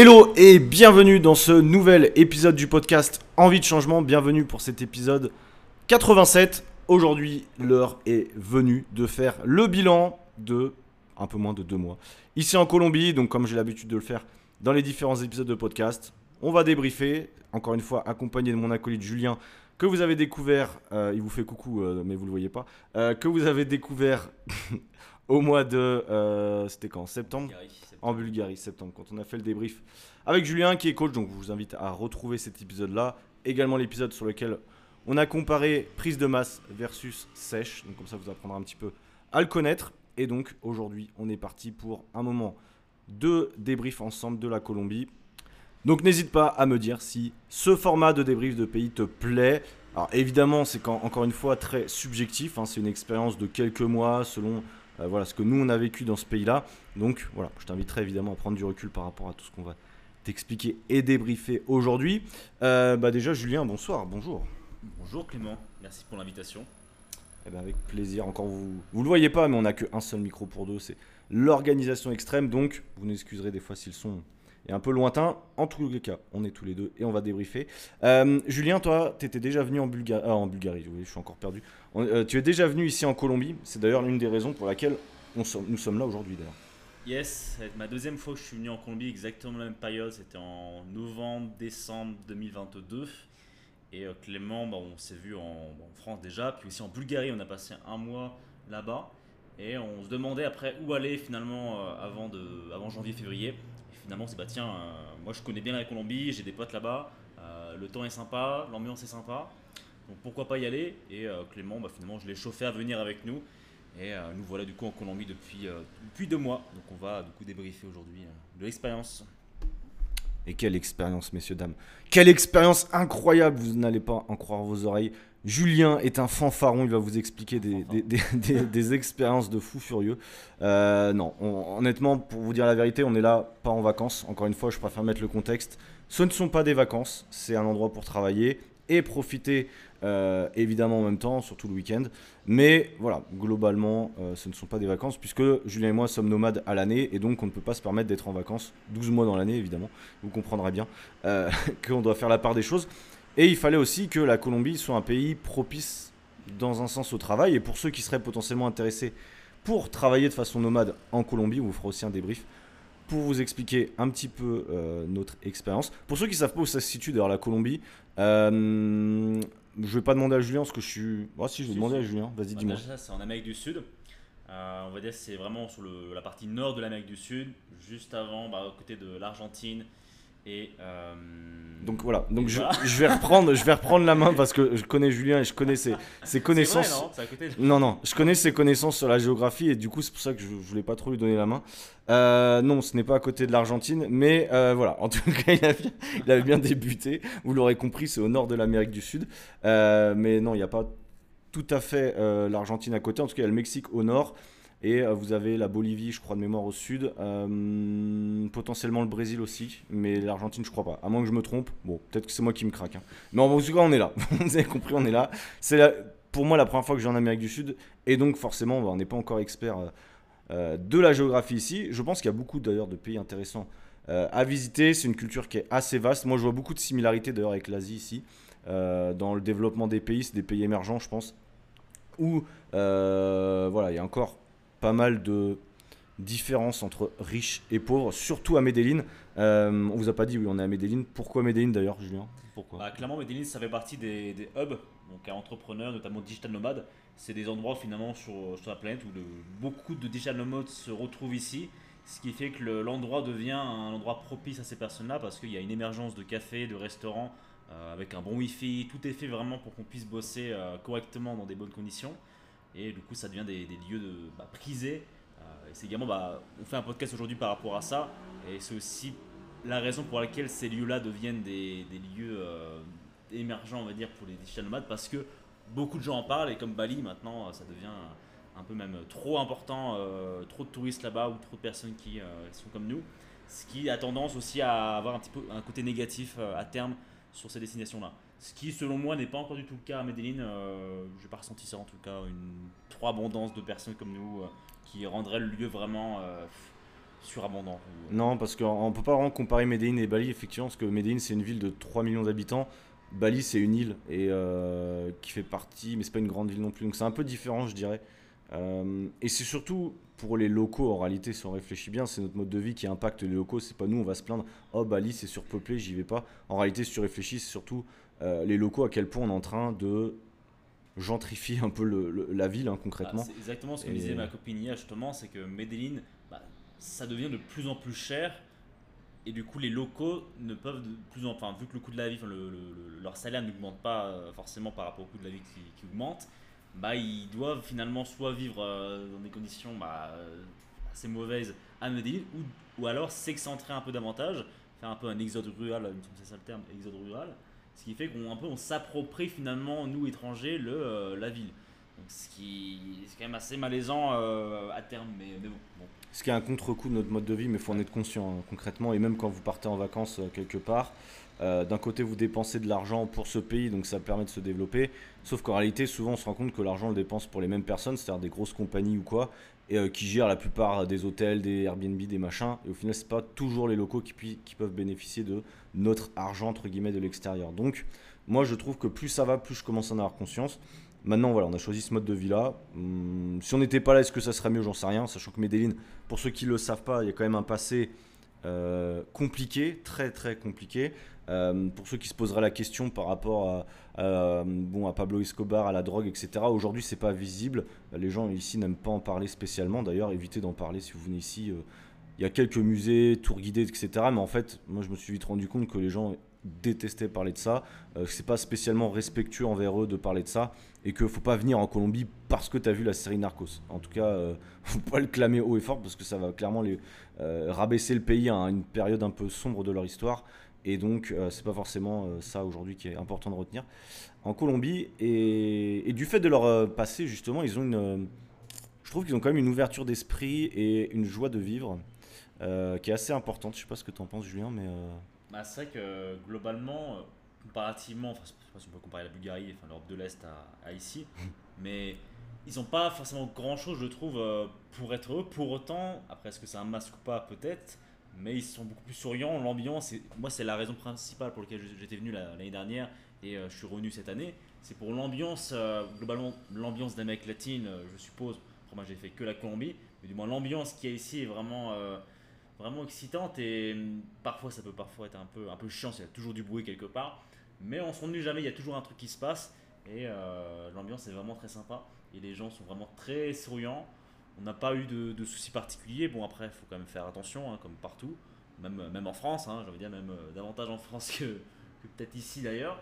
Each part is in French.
Hello et bienvenue dans ce nouvel épisode du podcast Envie de changement. Bienvenue pour cet épisode 87. Aujourd'hui, l'heure est venue de faire le bilan de un peu moins de deux mois. Ici en Colombie, donc comme j'ai l'habitude de le faire dans les différents épisodes de podcast, on va débriefer, encore une fois accompagné de mon acolyte Julien, que vous avez découvert, euh, il vous fait coucou euh, mais vous le voyez pas, euh, que vous avez découvert au mois de, euh, c'était quand Septembre en Bulgarie, septembre, quand on a fait le débrief avec Julien qui est coach. Donc, je vous invite à retrouver cet épisode-là. Également l'épisode sur lequel on a comparé prise de masse versus sèche. Donc, comme ça, vous apprendrez un petit peu à le connaître. Et donc, aujourd'hui, on est parti pour un moment de débrief ensemble de la Colombie. Donc, n'hésite pas à me dire si ce format de débrief de pays te plaît. Alors, évidemment, c'est encore une fois très subjectif. hein. c'est une expérience de quelques mois selon voilà, ce que nous on a vécu dans ce pays-là. Donc voilà, je t'inviterai évidemment à prendre du recul par rapport à tout ce qu'on va t'expliquer et débriefer aujourd'hui. Euh, bah déjà Julien, bonsoir, bonjour. Bonjour Clément, merci pour l'invitation. Eh ben, avec plaisir, encore vous vous le voyez pas, mais on n'a qu'un seul micro pour deux, c'est l'organisation extrême, donc vous nous excuserez des fois si le son est un peu lointain. En tous les cas, on est tous les deux et on va débriefer. Euh, Julien, toi, tu étais déjà venu en, Bulga- ah, en Bulgarie, oui, je suis encore perdu. Euh, tu es déjà venu ici en Colombie, c'est d'ailleurs l'une des raisons pour laquelle nous sommes là aujourd'hui d'ailleurs. Yes, être ma deuxième fois que je suis venu en Colombie, exactement la même période, c'était en novembre, décembre 2022. Et euh, Clément, bah, on s'est vu en, France déjà, puis aussi en Bulgarie, on a passé un mois là-bas. Et on se demandait après où aller finalement avant, de, avant janvier-février. Finalement, c'est bah tiens, euh, moi je connais bien la Colombie, j'ai des potes là-bas, euh, le temps est sympa, l'ambiance est sympa. Donc pourquoi pas y aller? Et euh, Clément, bah, finalement, je l'ai chauffé à venir avec nous. Et nous voilà du coup en Colombie depuis, depuis deux mois. Donc on va du coup débriefer aujourd'hui de l'expérience. Et quelle expérience, messieurs, dames. Quelle expérience incroyable, vous n'allez pas en croire vos oreilles. Julien est un fanfaron, il va vous expliquer des, expériences de fou furieux. Euh, non, on- honnêtement, pour vous dire la vérité, on est là pas en vacances. Encore une fois, je préfère mettre le contexte. Ce ne sont pas des vacances, c'est un endroit pour travailler et profiter euh, évidemment en même temps, surtout le week-end. Mais voilà, globalement, euh, ce ne sont pas des vacances puisque Julien et moi sommes nomades à l'année et donc on ne peut pas se permettre d'être en vacances 12 mois dans l'année évidemment. Vous comprendrez bien qu'on doit faire la part des choses. Et il fallait aussi que la Colombie soit un pays propice dans un sens au travail. Et pour ceux qui seraient potentiellement intéressés pour travailler de façon nomade en Colombie, on vous fera aussi un débrief pour vous expliquer un petit peu euh, notre expérience. Pour ceux qui ne savent pas où ça se situe d'ailleurs la Colombie, euh, je vais pas demander à Julien parce que je suis... Ah si, je vais demander à Julien, vas-y Bah, dis-moi. c'est en Amérique du Sud. Euh, on va dire que c'est vraiment sur le- la partie nord de l'Amérique du Sud, juste avant, bah, à côté de l'Argentine et. euh, Donc voilà, donc je, vais reprendre, je vais reprendre la main parce que je connais Julien et je connais ses, ses connaissances. vrai, non C'est à côté. de- Non, non, je connais ses connaissances sur la géographie et du coup, c'est pour ça que je, je voulais pas trop lui donner la main. Euh, non, ce n'est pas à côté de l'Argentine, mais euh, voilà, en tout cas, il, a bien- il avait bien débuté. Vous l'aurez compris, c'est au nord de l'Amérique du Sud. Mais non, il n'y a pas tout à fait l'Argentine à côté. En tout cas, il y a le Mexique au nord. Et euh, vous avez la Bolivie, je crois, de mémoire au sud. Euh, potentiellement le Brésil aussi. Mais l'Argentine, je crois pas. À moins que je me trompe. Bon, peut-être que c'est moi qui me craque. hein. Mais en tout cas, on est là. vous avez compris, on est là. C'est pour moi la première fois que je vais en Amérique du Sud. Et donc, forcément, bah, on n'est pas encore expert euh, de la géographie ici. Je pense qu'il y a beaucoup d'ailleurs de pays intéressants à visiter. C'est une culture qui est assez vaste. Moi, je vois beaucoup de similarités d'ailleurs avec l'Asie ici. Dans le développement des pays, c'est des pays émergents, je pense. Où voilà, il y a encore pas mal de différences entre riches et pauvres, surtout à Medellin. Euh, on vous a pas dit, oui, on est à Medellin. Pourquoi Medellin d'ailleurs, Julien? Pourquoi? Bah, clairement, Medellin, ça fait partie des, hubs, donc à entrepreneurs, notamment digital nomades. C'est des endroits finalement sur, la planète où beaucoup de digital nomades se retrouvent ici, ce qui fait que le- l'endroit devient un endroit propice à ces personnes-là parce qu'il y a une émergence de cafés, de restaurants euh, avec un bon wifi. Tout est fait vraiment pour qu'on puisse bosser euh, correctement dans des bonnes conditions. Et du coup, ça devient des, lieux de, bah, prisés. Euh, c'est également, bah, on fait un podcast aujourd'hui par rapport à ça. Et c'est aussi la raison pour laquelle ces lieux-là deviennent des, lieux euh, émergents, on va dire, pour les digital nomades, parce que beaucoup de gens en parlent, et comme Bali, maintenant, ça devient un peu même trop important, euh, trop de touristes là-bas, ou trop de personnes qui euh, sont comme nous, ce qui a tendance aussi à avoir un petit peu un côté négatif euh, à terme sur ces destinations-là. Ce qui, selon moi, n'est pas encore du tout le cas à Medellin. Euh, je n'ai pas ressenti ça, en tout cas, une trop abondance de personnes comme nous, euh, qui rendrait le lieu vraiment... euh, surabondant Non, parce qu'on peut pas vraiment comparer Medellin et Bali, effectivement, parce que Medellin c'est une ville de 3 millions d'habitants. Bali c'est une île et qui fait partie, mais c'est pas une grande ville non plus, donc c'est un peu différent, je dirais. et c'est surtout pour les locaux, en réalité, si on réfléchit bien, c'est notre mode de vie qui impacte les locaux. C'est pas nous, on va se plaindre. Oh, Bali, c'est surpeuplé, j'y vais pas. En réalité, si tu réfléchis, c'est surtout euh, les locaux, à quel point on est en train de gentrifier un peu la ville, hein, concrètement. c'est exactement ce que disait ma copine hier, justement, c'est que Medellin, bah, ça devient de plus en plus cher. Et du coup, les locaux ne peuvent de plus en enfin, vu que le coût de la vie, leur salaire n'augmente pas euh, forcément par rapport au coût de la vie qui augmente, bah, ils doivent finalement soit vivre euh, dans des conditions bah, assez mauvaises à Medellin, ou, ou alors s'excentrer un peu davantage, faire un peu un exode rural, c'est ça le terme, exode rural, ce qui fait qu'on on s'approprie finalement, nous étrangers, le, euh, la ville. Donc, ce qui est quand même assez malaisant à terme, mais, bon, Ce qui est un contre-coup de notre mode de vie, mais il faut en être conscient hein, concrètement, et même quand vous partez en vacances quelque part, euh, d'un côté, vous dépensez de l'argent pour ce pays, donc ça permet de se développer. Sauf qu'en réalité, souvent, on se rend compte que l'argent le dépense pour les mêmes personnes, c'est-à-dire des grosses compagnies ou quoi, et euh, qui gèrent la plupart des hôtels, des Airbnb, des machins. Et au final, c'est pas toujours les locaux qui, peuvent bénéficier de notre argent entre guillemets de l'extérieur. Donc, moi, je trouve que plus ça va, plus je commence à en avoir conscience. Maintenant, voilà, on a choisi ce mode de vie là. Hum, si on n'était pas là, est-ce que ça serait mieux? J'en sais rien. Sachant que Medellin, pour ceux qui ne le savent pas, il y a quand même un passé euh, compliqué, très très compliqué. Euh, pour ceux qui se poseraient la question par rapport à, bon, à Pablo Escobar, à la drogue, etc., aujourd'hui, c'est pas visible. Les gens ici n'aiment pas en parler spécialement. D'ailleurs, évitez d'en parler si vous venez ici. Euh, il y a quelques musées, tours guidés, etc. Mais en fait, moi, je me suis vite rendu compte que les gens détestaient parler de ça, euh, que c'est pas spécialement respectueux envers eux de parler de ça, et qu'il faut pas venir en Colombie parce que tu as vu la série Narcos. En tout cas, euh, faut pas le clamer haut et fort parce que ça va clairement les, rabaisser le pays à une période un peu sombre de leur histoire. Et donc, euh, c'est pas forcément euh, ça aujourd'hui qui est important de retenir. En Colombie, et, du fait de leur euh, passé, justement, ils ont une. je trouve qu'ils ont quand même une ouverture d'esprit et une joie de vivre qui est assez importante. Je sais pas ce que tu en penses, Julien, mais. Bah, c'est vrai que globalement, comparativement, enfin, je sais pas si on peut comparer la Bulgarie, enfin l'Europe de l'Est à, ici, mais ils n'ont pas forcément grand chose, je trouve, pour être heureux. Pour autant, après, est-ce que c'est un masque ou pas? Peut-être mais ils sont beaucoup plus souriants. L'ambiance, moi, c'est la raison principale pour laquelle j'étais venu l'année dernière et euh, je suis revenu cette année. C'est pour l'ambiance, euh, globalement, l'ambiance d'Amérique latine, euh, je suppose. moi, j'ai fait que la Colombie, mais du moins, l'ambiance qu'il y a ici est vraiment, vraiment excitante et hum, parfois, ça peut parfois être un peu, un peu chiant, il y a toujours du bruit quelque part. Mais on s'ennuie jamais, il y a toujours un truc qui se passe et l'ambiance est vraiment très sympa et les gens sont vraiment très souriants. On n'a pas eu de, soucis particuliers. Bon, après, il faut quand même faire attention, hein, comme partout, même, même en France, hein, envie dire même euh, davantage en France que, peut-être ici d'ailleurs.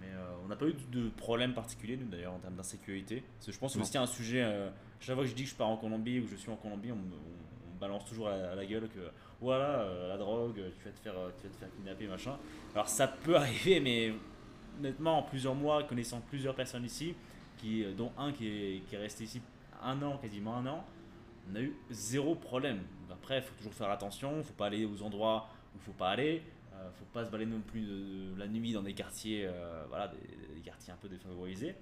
Mais euh, on n'a pas eu de problème particulier, nous d'ailleurs, en termes d'insécurité. Parce que je pense que c'est un sujet. Euh, chaque fois que je dis que je pars en Colombie ou que je suis en Colombie, on, me balance toujours à, la gueule que voilà, la drogue, tu vas, te faire, tu vas te faire kidnapper, machin. Alors ça peut arriver, mais honnêtement, en plusieurs mois, connaissant plusieurs personnes ici, qui, dont un qui est, qui est resté ici un an, quasiment un an, on a eu zéro problème. Après, il faut toujours faire attention, il ne faut pas aller aux endroits où il ne faut pas aller, il euh, ne faut pas se balader non plus de, la nuit dans des quartiers, euh, voilà, des, quartiers un peu défavorisés.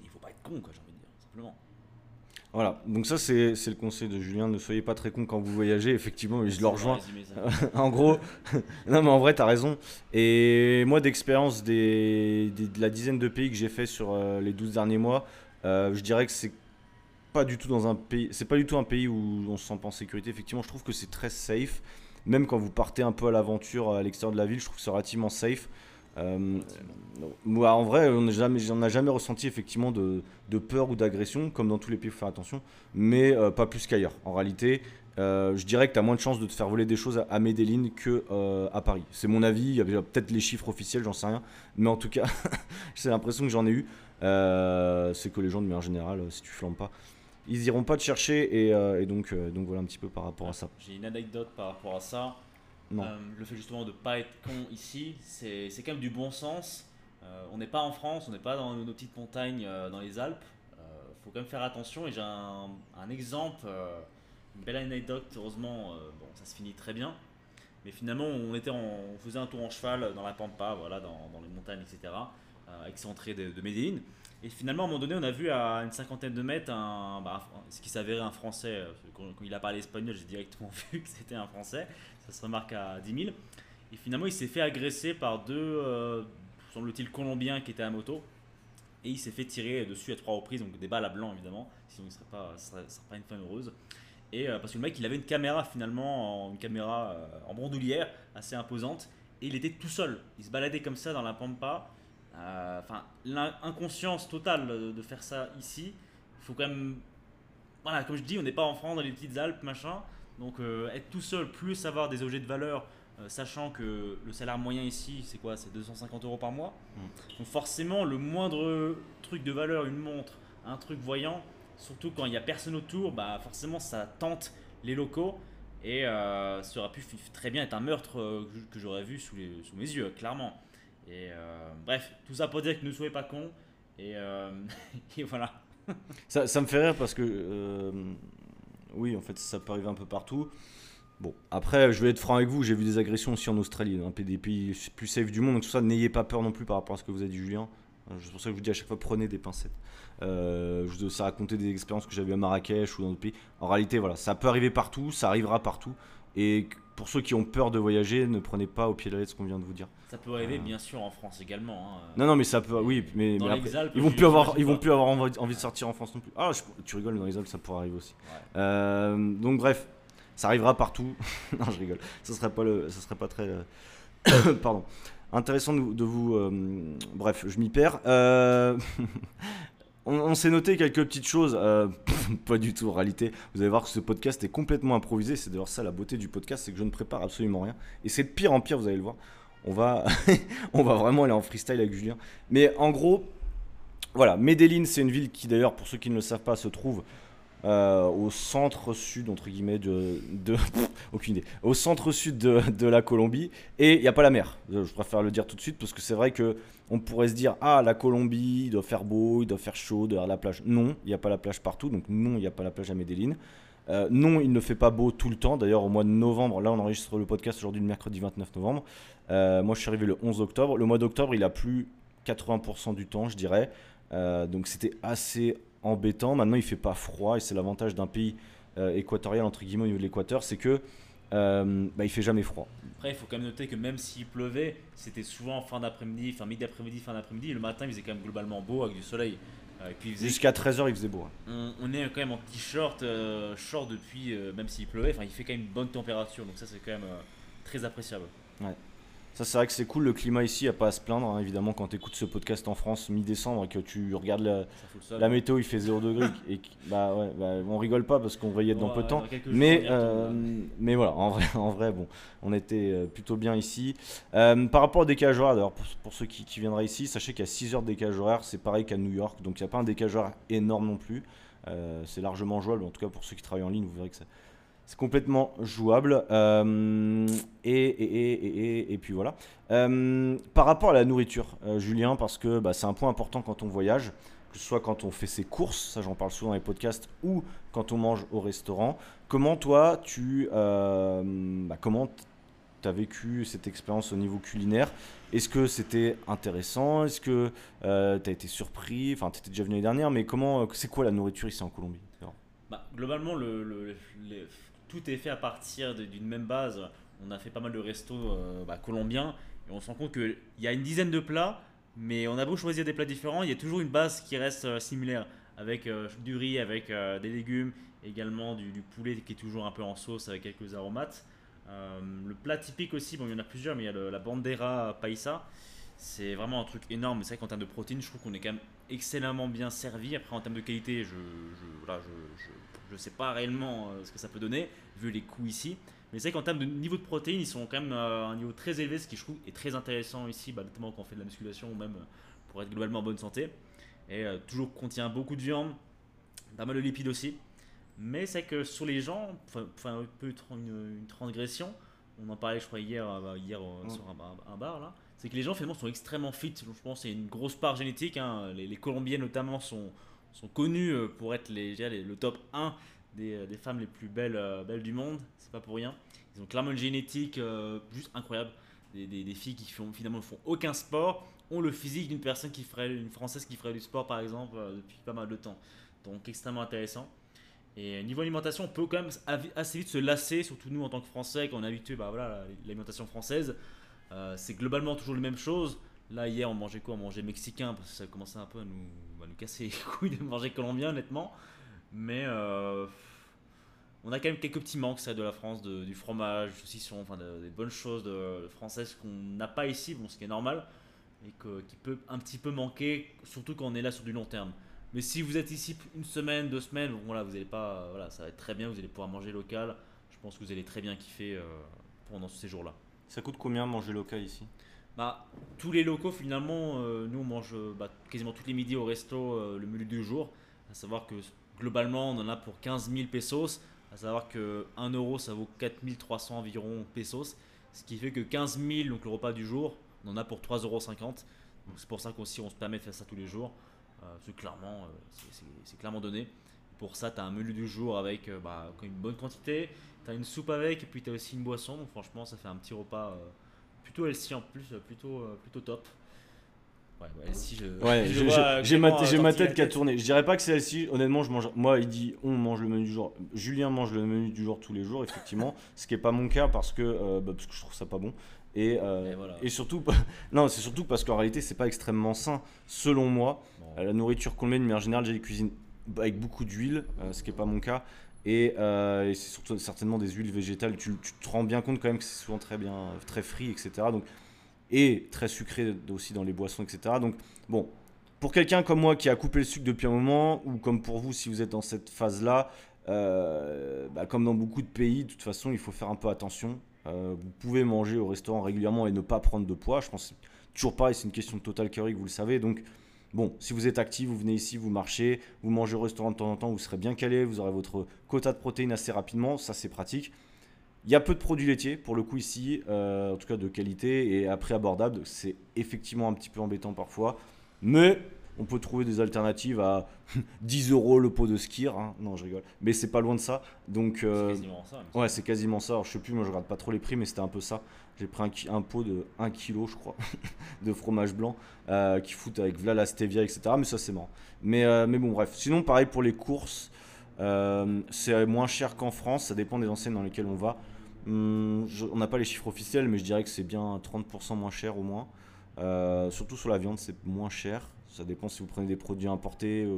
Il ne faut pas être con, quoi, j'ai envie de dire, simplement. Voilà, donc ça c'est le conseil de Julien, ne soyez pas très con quand vous voyagez, effectivement, je le rejoins. en gros, non mais en vrai, tu as raison. Et moi, d'expérience de la dizaine de pays que j'ai fait sur euh, les 12 derniers mois, je dirais que c'est pas du tout dans un pays. C'est pas du tout un pays où on se sent pas en sécurité. Effectivement, je trouve que c'est très safe. Même quand vous partez un peu à l'aventure à l'extérieur de la ville, je trouve que c'est relativement safe. Euh, moi, en vrai, on n'a jamais, ressenti effectivement de, peur ou d'agression, comme dans tous les pays, il faut faire attention, mais euh, pas plus qu'ailleurs. En réalité, euh, je dirais que tu as moins de chances de te faire voler des choses à, Medellin que à Paris. C'est mon avis, il y avait peut-être les chiffres officiels, j'en sais rien, mais en tout cas, j'ai l'impression que j'en ai eu. c'est que les gens, de manière générale, si tu flambes pas, ils iront pas te chercher et, euh, donc, euh, donc voilà un petit peu par rapport à ça. J'ai une anecdote par rapport à ça. Euh, le fait justement de pas être con ici, c'est quand même du bon sens. on n'est pas en France, on n'est pas dans nos petites montagnes dans les Alpes. Il faut quand même faire attention et j'ai un, exemple, une belle anecdote. Heureusement, bon, ça se finit très bien. Mais finalement, on, était on faisait un tour en cheval dans la pampa, voilà, dans, dans les montagnes, etc. euh, excentré de, de Medellin. Et finalement, à un moment donné, on a vu à une cinquantaine de mètres un, bah, ce qui s'avérait un Français. euh, Quand, il a parlé espagnol, j'ai directement vu que c'était un Français. Ça se remarque à 10 000. Et finalement, il s'est fait agresser par deux, euh, semble-t-il, Colombiens qui étaient à moto. Et il s'est fait tirer dessus à trois reprises, donc des balles à blanc évidemment, sinon il serait pas, ce serait, serait pas une fin heureuse. Et euh, parce que le mec, il avait une caméra finalement, en- une caméra en bandoulière assez imposante, et il était tout seul. Il se baladait comme ça dans la pampa. Euh, Enfin, l'inconscience totale de, faire ça ici. Il faut quand même, voilà, comme je dis, on n'est pas en France dans les petites Alpes, machin. Donc euh, être tout seul, plus avoir des objets de valeur, euh, sachant que le salaire moyen ici, c'est quoi? C'est 250 euros par mois. Donc forcément, le moindre truc de valeur, une montre, un truc voyant, surtout quand il n'y a personne autour, bah forcément ça tente les locaux. Et euh, ça aurait pu très bien être un meurtre que- que j'aurais vu sous, les, sous mes yeux, clairement. Euh, bref, tout ça pour dire que ne soyez pas cons. Et, euh, voilà. Ça, me fait rire parce que, euh, oui, en fait, ça peut arriver un peu partout. Bon, après, je vais être franc avec vous, j'ai vu des agressions aussi en Australie, un des pays plus safe du monde, donc tout ça, n'ayez pas peur non plus par rapport à ce que vous a dit Julien. C'est pour ça que je vous dis à chaque fois, prenez des pincettes. Euh, je vous ai raconté des expériences que j'avais à Marrakech ou dans d'autres pays. En réalité, voilà, ça peut arriver partout, ça arrivera partout. Et pour ceux qui ont peur de voyager, ne prenez pas au pied de la lettre ce qu'on vient de vous dire. Ça peut arriver Ah. bien sûr en France également. hein. Non, non, mais ça peut, oui, mais, Dans mais les après, Alpes, ils vont plus avoir, ils vont plus avoir envie, envie de sortir en France non plus. Ah, je- tu rigoles, dans les Alpes, ça pourrait arriver aussi. Ouais. Euh, donc bref, ça arrivera partout. non, je rigole. Ça serait pas le, ça serait pas très, euh, pardon, intéressant de, de vous. euh, bref, je m'y perds. Euh, on s'est noté quelques petites choses, euh, pas du tout en réalité. Vous allez voir que ce podcast est complètement improvisé. C'est d'ailleurs ça la beauté du podcast, c'est que je ne prépare absolument rien. Et c'est de pire en pire, vous allez le voir. On va, on va vraiment aller en freestyle avec Julien. Mais en gros, voilà, Medellin, c'est une ville qui d'ailleurs, pour ceux qui ne le savent pas, se trouve euh, au centre-sud, entre guillemets, de, aucune idée, au centre-sud de, de la Colombie, et il n'y a pas la mer. Je préfère le dire tout de suite parce que c'est vrai que on pourrait se dire ah la Colombie, il doit faire beau, il doit faire chaud, il la plage. Non, il n'y a pas la plage partout, donc non, il n'y a pas la plage à Medellin. Euh, non, il ne fait pas beau tout le temps. D'ailleurs, au mois de novembre, là on enregistre le podcast aujourd'hui le mercredi 29 novembre. Euh, moi je suis arrivé le 11 octobre. Le mois d'octobre, il a plu 80% du temps, je dirais. Donc c'était assez embêtant. Maintenant, il fait pas froid et c'est l'avantage d'un pays euh, équatorial entre guillemets au niveau de l'équateur, c'est que euh, bah, il fait jamais froid. Après, il faut quand même noter que même s'il pleuvait, c'était souvent en fin d'après-midi, fin midi d'après-midi, fin d'après-midi. Et le matin, il faisait quand même globalement beau avec du soleil. Euh, et puis Jusqu'à 13h, il faisait beau. hein. on, on est quand même en t-shirt, euh, short depuis, même s'il pleuvait. Enfin, il fait quand même une bonne température. Donc ça, c'est quand même très appréciable. Ça, c'est vrai que c'est cool. Le climat ici, il n'y a pas à se plaindre. hein. Évidemment, quand tu écoutes ce podcast en France mi-décembre et que tu regardes la, Ça fout le sol. la météo, il fait 0 degré. et que- bah ouais, bah, on rigole pas parce qu'on va y être dans Ouais, peu de temps. dans quelques jours, on Mais, euh, retourne, mais voilà, en vrai, en vrai, bon, on était euh, plutôt bien ici. Euh, par rapport au décalage horaire, d'ailleurs, pour, pour ceux qui, qui viendraient ici, sachez qu'il y a 6 heures de décalage horaire, c'est pareil qu'à New York, donc il n'y a pas un décalage horaire énorme non plus. Euh, c'est largement jouable, en tout cas pour ceux qui travaillent en ligne, vous verrez que ça- c'est complètement jouable. Euh, et, et, et, et, puis voilà. Euh, par rapport à la nourriture, euh, Julien, parce que bah, c'est un point important quand on voyage, que ce soit quand on fait ses courses, ça j'en parle souvent dans les podcasts, ou quand on mange au restaurant. Comment toi, tu, bah, comment tu as vécu cette expérience au niveau culinaire? Est-ce que c'était intéressant? Est-ce que tu as été surpris? Enfin, tu étais déjà venu l'année dernière, mais comment, c'est quoi la nourriture ici en Colombie Bah, globalement, le, tout est fait à partir d'une même base. On a fait pas mal de restos euh, bah, colombiens et on se rend compte qu'il y a une dizaine de plats, mais on a beau choisir des plats différents, il y a toujours une base qui reste euh, similaire avec euh, du riz, avec euh, des légumes, également du, poulet qui est toujours un peu en sauce avec quelques aromates. Le plat typique aussi, bon, il y en a plusieurs, mais il y a la bandera paisa. C'est vraiment un truc énorme. C'est vrai qu'en termes de protéines, je trouve qu'on est quand même excellemment bien servi. Après, en termes de qualité, je, je, je sais pas réellement euh, ce que ça peut donner, vu les coûts ici. Mais c'est vrai qu'en termes de niveau de protéines, ils sont quand même euh, à un niveau très élevé, ce qui je trouve est très intéressant ici, bah, notamment quand on fait de la musculation ou même euh, pour être globalement en bonne santé. Et euh, toujours contient beaucoup de viande, pas mal de lipides aussi. Mais c'est que sur les gens, enfin un peu une, une transgression, on en parlait je crois hier, bah, hier euh, sur un, bar- un bar là, c'est que les gens finalement sont extrêmement fit. Je pense que c'est une grosse part génétique. hein. Les, les Colombiennes notamment sont, sont connues euh, pour être les, le top 1 des, euh, des femmes les plus belles, euh, belles du monde. C'est pas pour rien. Ils ont clairement une génétique juste incroyable. des, des- filles qui font, finalement ne font aucun sport ont le physique d'une personne qui ferait, une française qui ferait du sport par exemple depuis pas mal de temps. Donc extrêmement intéressant. Et niveau alimentation, on peut quand même assez vite se lasser, surtout nous en tant que Français, quand on est habitué, bah voilà, à l'alimentation française, c'est globalement toujours les mêmes choses. Là hier on mangeait quoi? On mangeait mexicain parce que ça commençait un peu à nous, nous casser les couilles de manger colombien honnêtement. Mais euh, on a quand même quelques petits manques de la France, du fromage, du saucisson, enfin de- des bonnes choses françaises qu'on n'a pas ici, bon, ce qui est normal, et que- qui peut un petit peu manquer, surtout quand on est là sur du long terme. Mais si vous êtes ici une semaine, deux semaines, voilà, vous allez pas, voilà, ça va être très bien, vous allez pouvoir manger local. Je pense que vous allez très bien kiffer euh, pendant ce séjour-là. Ça coûte combien manger local ici? Bah, tous les locaux finalement, euh, nous on mange euh, bah, quasiment tous les midis au resto euh, le menu du jour. À savoir que globalement on en a pour 15 000 pesos. À savoir que 1 euro ça vaut 4300 environ pesos. Ce qui fait que 15 000, donc le repas du jour, on en a pour 3,50 euros. Donc c'est pour ça qu'aussi on se permet de faire ça tous les jours. Que clairement, c'est- c'est- c'est clairement donné. Pour ça, tu as un menu du jour avec bah, une bonne quantité. Tu as une soupe avec et puis tu as aussi une boisson. Donc franchement, ça fait un petit repas plutôt healthy en plus, euh, plutôt, euh, plutôt top. Ouais, ouais, healthy, je, Ouais, je j'ai- ma, j'ai euh, ma tête qui a tourné. Je dirais pas que c'est celle-ci. Honnêtement, je mange. Moi, il dit on mange le menu du jour. Julien mange le menu du jour tous les jours, effectivement. ce qui est pas mon cas parce que, euh, bah, parce que je trouve ça pas bon. Et, euh, Et voilà. et surtout, non, c'est surtout parce qu'en réalité, c'est pas extrêmement sain, selon moi. Bon. La nourriture colombienne, de manière générale, j'ai des cuisines avec beaucoup d'huile, euh, ce qui est pas mon cas. Et, euh, et c'est surtout certainement des huiles végétales. Tu, te rends bien compte quand même que c'est souvent très bien, très frit, etc. Donc, et très sucré aussi dans les boissons, etc. Donc, bon, pour quelqu'un comme moi qui a coupé le sucre depuis un moment, ou comme pour vous si vous êtes dans cette phase-là, euh, bah, comme dans beaucoup de pays, de toute façon, il faut faire un peu attention. Euh, vous pouvez manger au restaurant régulièrement et ne pas prendre de poids. Je pense que toujours pareil, c'est une question de total calorie, vous le savez. Donc, bon, si vous êtes actif, vous venez ici, vous marchez, vous mangez au restaurant de temps en temps, vous serez bien calé, vous aurez votre quota de protéines assez rapidement, ça c'est pratique. Il y a peu de produits laitiers pour le coup ici, euh, en tout cas de qualité et à prix abordable. C'est effectivement un petit peu embêtant parfois, mais on peut trouver des alternatives à 10 euros le pot de skir. hein. Non, je rigole, mais c'est pas loin de ça. Donc, C'est euh, quasiment ça. ouais, c'est quasiment ça. Alors, je sais plus, moi je regarde pas trop les prix, mais c'était un peu ça. J'ai pris un, pot de 1 kg, je crois, de fromage blanc euh, qui fout avec v'là la stevia, etc. Mais ça, c'est marrant. Mais, euh, mais bon, bref. Sinon, pareil pour les courses. Euh, c'est moins cher qu'en France, ça dépend des enseignes dans lesquelles on va. Hum, on n'a pas les chiffres officiels, mais je dirais que c'est bien 30% moins cher au moins. Surtout sur la viande, c'est moins cher. Ça dépend si vous prenez des produits importés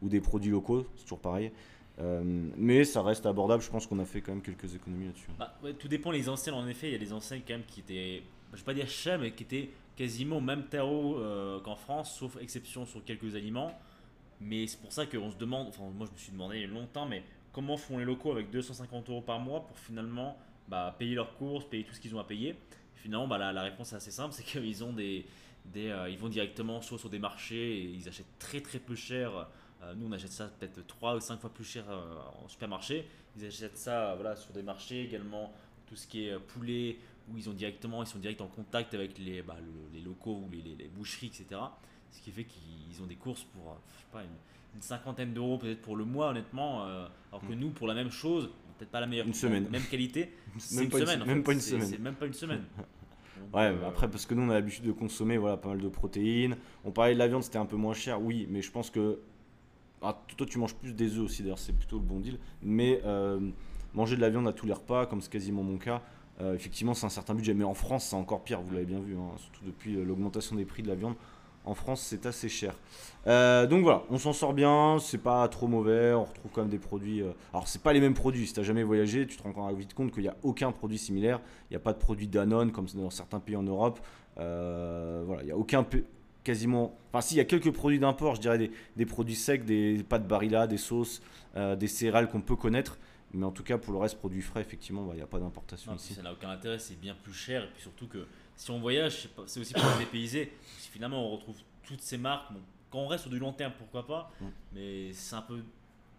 ou des produits locaux, c'est toujours pareil. Euh, mais ça reste abordable, je pense qu'on a fait quand même quelques économies là-dessus. Bah, tout dépend les enseignes. En effet, il y a des enseignes quand même qui étaient, je vais pas dire chères, mais qui étaient quasiment au même terreau euh, qu'en France, sauf exception sur quelques aliments. Mais c'est pour ça qu'on se demande, enfin moi je me suis demandé longtemps, mais comment font les locaux avec 250 euros par mois pour finalement bah, payer leurs courses, payer tout ce qu'ils ont à payer? Finalement, bah, la, réponse est assez simple, c'est qu'ils ont des euh, ils vont directement soit sur des marchés et ils achètent très très peu cher. Euh, nous on achète ça peut-être 3 ou 5 fois plus cher euh, en supermarché. Ils achètent ça euh, voilà, sur des marchés également, tout ce qui est poulet, où ils, ont directement, ils sont direct en contact avec les, bah, le- les locaux ou les, les- les boucheries, etc. Ce qui fait qu'ils ont des courses pour, je sais pas, une, une cinquantaine d'euros peut-être pour le mois, honnêtement. alors que nous, pour la même chose, peut-être pas la meilleure. Une semaine. même qualité, c'est Même une semaine. même pas une semaine. C'est même pas une semaine. Donc, Ouais, euh, après, parce que nous, on a l'habitude de consommer voilà, pas mal de protéines. On parlait de la viande, c'était un peu moins cher, oui, mais je pense que. Ah, toi, tu manges plus des œufs aussi, d'ailleurs, c'est plutôt le bon deal. Mais euh, manger de la viande à tous les repas, comme c'est quasiment mon cas, euh, effectivement, c'est un certain budget. Mais en France, c'est encore pire, vous l'avez bien vu, hein, surtout depuis euh, l'augmentation des prix de la viande. En France, c'est assez cher. Donc voilà, on s'en sort bien, c'est pas trop mauvais, on retrouve quand même des produits. euh, Alors, c'est pas les mêmes produits. Si tu jamais voyagé, tu te rends quand vite compte qu'il n'y a aucun produit similaire. Il n'y a pas de produit Danone comme dans certains pays en Europe. Voilà, il n'y a aucun. Quasiment. Enfin, si, il y a quelques produits d'import, je dirais des, des produits secs, des pâtes Barilla, des sauces, euh, des céréales qu'on peut connaître. Mais en tout cas, pour le reste, produits frais, effectivement, bah, il n'y a pas d'importation ici. ça n'a aucun intérêt, c'est bien plus cher. Et puis surtout que si on voyage, c'est aussi pour se dépayser. Si finalement on retrouve toutes ces marques, bon, quand on reste sur du long terme, pourquoi pas? Mm. Mais c'est un peu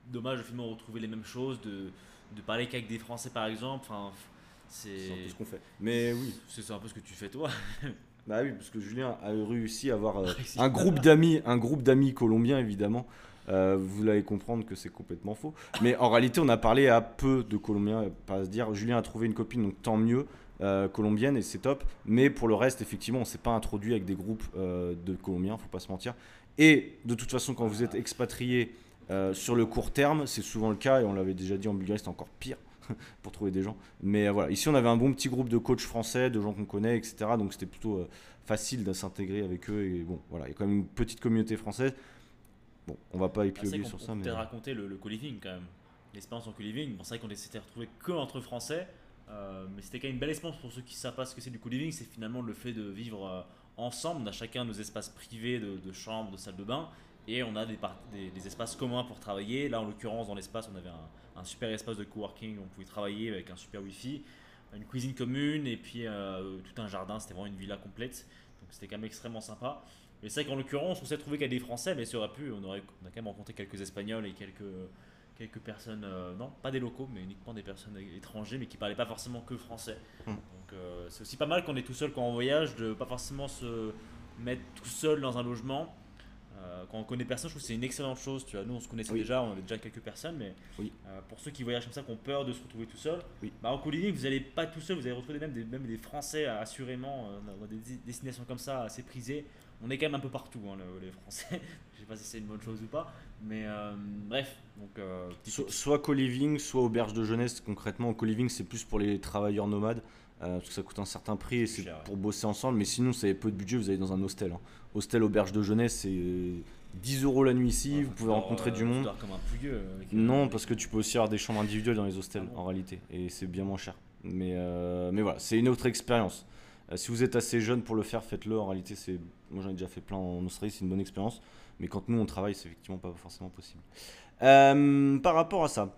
dommage de finalement retrouver les mêmes choses, de, de parler qu'avec des Français par exemple. Enfin, c'est un peu ce qu'on fait. Mais oui, c'est un peu ce que tu fais toi. Bah oui, parce que Julien a réussi à avoir euh, Réussi. un groupe d'amis, un groupe d'amis colombiens évidemment. Euh, vous allez comprendre que c'est complètement faux. Mais en réalité, on a parlé à peu de Colombiens, pas à se dire. Julien a trouvé une copine, donc tant mieux. euh, colombienne et c'est top. Mais pour le reste, effectivement, on s'est pas introduit avec des groupes de Colombiens, faut pas se mentir. Et de toute façon, quand vous êtes expatrié sur le court terme, c'est souvent le cas, et on l'avait déjà dit en Bulgarie, c'était encore pire pour trouver des gens. Mais euh, voilà, ici on avait un bon petit groupe de coachs français, de gens qu'on connaît, etc. Donc c'était plutôt euh, facile de s'intégrer avec eux. Et bon, voilà, il y a quand même une petite communauté française. Bon, on va pas Ah, épiloguer sur peut ça, mais. peut-être raconter le, le co-living quand même. L'expérience en co-living. Bon, c'est vrai qu'on s'était retrouvé que entre Français, euh, mais c'était quand même une belle expérience pour ceux qui savent pas ce que c'est du co-living. C'est finalement le fait de vivre euh, ensemble. On a chacun nos espaces privés de, de chambre, de salle de bain, et on a des, par- des, des espaces communs pour travailler. Là, en l'occurrence, dans l'espace, on avait un, un super espace de coworking où on pouvait travailler avec un super wifi, une cuisine commune, et puis euh, tout un jardin. C'était vraiment une villa complète. Donc c'était quand même extrêmement sympa. Mais c'est vrai qu'en l'occurrence, on s'est trouvé qu'il y a des Français, mais ça aurait pu. On, aurait, on a quand même rencontré quelques Espagnols et quelques, quelques personnes, euh, non, pas des locaux, mais uniquement des personnes étrangères, mais qui parlaient pas forcément que français. Hmm. Donc euh, c'est aussi pas mal quand on est tout seul quand on voyage, de pas forcément se mettre tout seul dans un logement. Euh, quand on connaît personne, je trouve que c'est une excellente chose. Tu vois, nous, on se connaissait Oui. déjà, on avait déjà quelques personnes, mais Oui. euh, pour ceux qui voyagent comme ça, qui ont peur de se retrouver tout seul, Oui. bah, en co-living, vous n'allez pas tout seul, vous allez retrouver même des, même des Français, euh, assurément, euh, dans- des destinations comme ça, assez prisées. On est quand même un peu partout, hein, le- les Français. Je sais pas si c'est une bonne chose ou pas, mais bref. Donc, So- soit co-living, soit auberge de jeunesse. Concrètement, co-living, c'est plus pour les travailleurs nomades. Euh, parce que ça coûte un certain prix et c'est cher, ouais. pour bosser ensemble. Mais sinon, si vous avez peu de budget, vous allez dans un hostel. hein. Hostel auberge de jeunesse, c'est euh, 10 euros la nuit ici. Ouais, vous pouvez rencontrer euh, du monde. dors comme un pouilleux. avec, euh, Non, parce que tu peux aussi avoir des chambres individuelles dans les hostels Ah bon en réalité, et c'est bien moins cher. Mais, euh, mais voilà, c'est une autre expérience. Euh, si vous êtes assez jeune pour le faire, faites-le. En réalité, c'est moi j'en ai déjà fait plein en Australie, c'est une bonne expérience. Mais quand nous on travaille, c'est effectivement pas forcément possible. Euh, par rapport à ça,